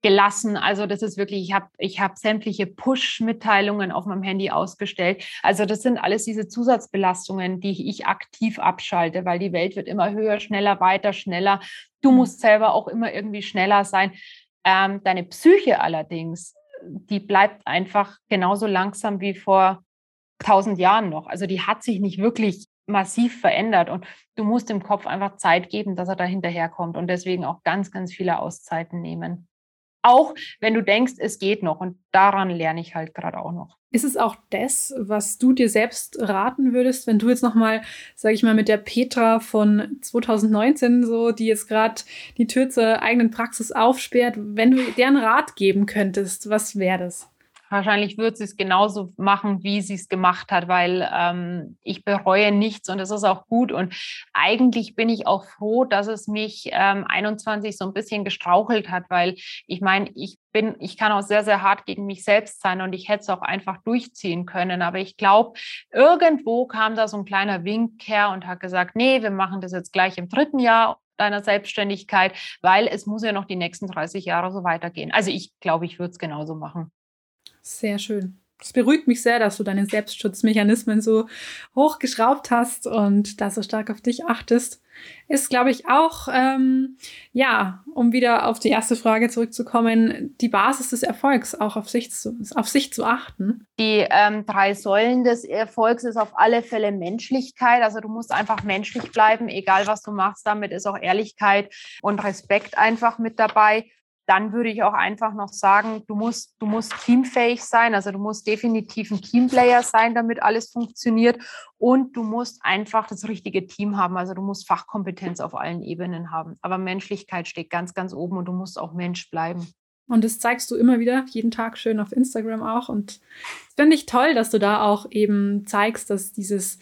gelassen. Also das ist wirklich, ich habe ich hab sämtliche Push-Mitteilungen auf meinem Handy ausgestellt. Also das sind alles diese Zusatzbelastungen, die ich aktiv abschalte, weil die Welt wird immer höher, schneller, weiter, schneller. Du musst selber auch immer irgendwie schneller sein. Ähm, deine Psyche allerdings, die bleibt einfach genauso langsam wie vor tausend Jahren noch. Also die hat sich nicht wirklich massiv verändert und du musst dem Kopf einfach Zeit geben, dass er da hinterherkommt und deswegen auch ganz, ganz viele Auszeiten nehmen. Auch wenn du denkst, es geht noch. Und daran lerne ich halt gerade auch noch. Ist es auch das, was du dir selbst raten würdest, wenn du jetzt nochmal, sage ich mal, mit der Petra von 2019, so, die jetzt gerade die Tür zur eigenen Praxis aufsperrt, wenn du deren Rat geben könntest, was wäre das? Wahrscheinlich wird sie es genauso machen, wie sie es gemacht hat, weil ähm, ich bereue nichts und es ist auch gut. Und eigentlich bin ich auch froh, dass es mich ähm, 21 so ein bisschen gestrauchelt hat, weil ich meine, ich bin, ich kann auch sehr, sehr hart gegen mich selbst sein und ich hätte es auch einfach durchziehen können. Aber ich glaube, irgendwo kam da so ein kleiner Wink her und hat gesagt, nee, wir machen das jetzt gleich im dritten Jahr deiner Selbstständigkeit, weil es muss ja noch die nächsten 30 Jahre so weitergehen. Also ich glaube, ich würde es genauso machen. Sehr schön. Es beruhigt mich sehr, dass du deine Selbstschutzmechanismen so hochgeschraubt hast und da so stark auf dich achtest. Ist, glaube ich, auch, ähm, ja, um wieder auf die erste Frage zurückzukommen, die Basis des Erfolgs, auch auf sich zu, auf sich zu achten. Die ähm, drei Säulen des Erfolgs ist auf alle Fälle Menschlichkeit. Also du musst einfach menschlich bleiben, egal was du machst. Damit ist auch Ehrlichkeit und Respekt einfach mit dabei dann würde ich auch einfach noch sagen, du musst, du musst teamfähig sein, also du musst definitiv ein Teamplayer sein, damit alles funktioniert und du musst einfach das richtige Team haben, also du musst Fachkompetenz auf allen Ebenen haben. Aber Menschlichkeit steht ganz, ganz oben und du musst auch Mensch bleiben. Und das zeigst du immer wieder, jeden Tag schön auf Instagram auch. Und das finde ich toll, dass du da auch eben zeigst, dass dieses,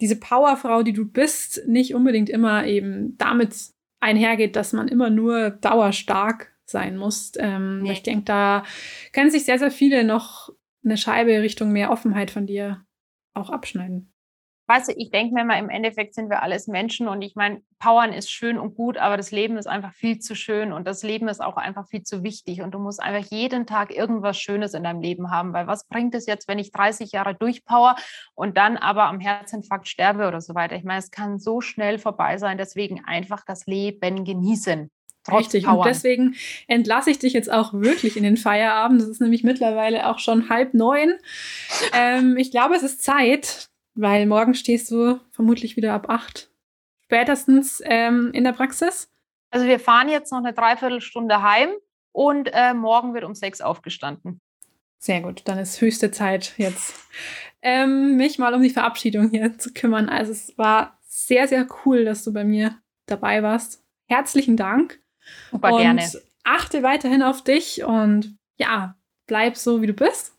diese Powerfrau, die du bist, nicht unbedingt immer eben damit einhergeht, dass man immer nur dauerstark sein muss. Ähm, nee. Ich denke, da können sich sehr, sehr viele noch eine Scheibe Richtung mehr Offenheit von dir auch abschneiden weißt du, ich denke mir mal, im Endeffekt sind wir alles Menschen und ich meine, Powern ist schön und gut, aber das Leben ist einfach viel zu schön und das Leben ist auch einfach viel zu wichtig und du musst einfach jeden Tag irgendwas Schönes in deinem Leben haben, weil was bringt es jetzt, wenn ich 30 Jahre durchpower und dann aber am Herzinfarkt sterbe oder so weiter? Ich meine, es kann so schnell vorbei sein, deswegen einfach das Leben genießen. Richtig, und deswegen entlasse ich dich jetzt auch wirklich in den Feierabend. Das ist nämlich mittlerweile auch schon halb neun. Ähm, ich glaube, es ist Zeit, weil morgen stehst du vermutlich wieder ab acht spätestens ähm, in der Praxis. Also wir fahren jetzt noch eine Dreiviertelstunde heim und äh, morgen wird um sechs aufgestanden. Sehr gut, dann ist höchste Zeit jetzt, ähm, mich mal um die Verabschiedung hier zu kümmern. Also es war sehr, sehr cool, dass du bei mir dabei warst. Herzlichen Dank. Super und gerne. Achte weiterhin auf dich und ja, bleib so, wie du bist.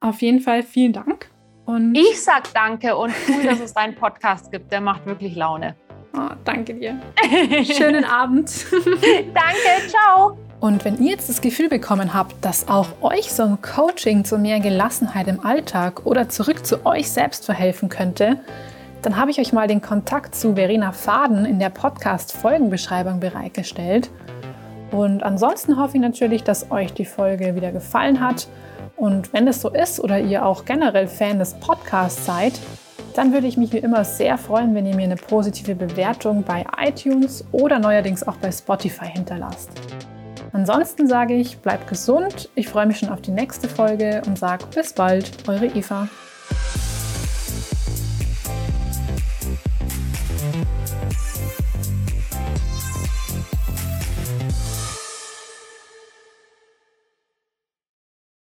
Auf jeden Fall vielen Dank. Und ich sag danke und cool, dass es deinen Podcast gibt. Der macht wirklich Laune. Oh, danke dir. Schönen Abend. danke, ciao. Und wenn ihr jetzt das Gefühl bekommen habt, dass auch euch so ein Coaching zu mehr Gelassenheit im Alltag oder zurück zu euch selbst verhelfen könnte, dann habe ich euch mal den Kontakt zu Verena Faden in der Podcast-Folgenbeschreibung bereitgestellt. Und ansonsten hoffe ich natürlich, dass euch die Folge wieder gefallen hat und wenn es so ist oder ihr auch generell Fan des Podcasts seid, dann würde ich mich wie immer sehr freuen, wenn ihr mir eine positive Bewertung bei iTunes oder neuerdings auch bei Spotify hinterlasst. Ansonsten sage ich, bleibt gesund, ich freue mich schon auf die nächste Folge und sage bis bald, eure Eva.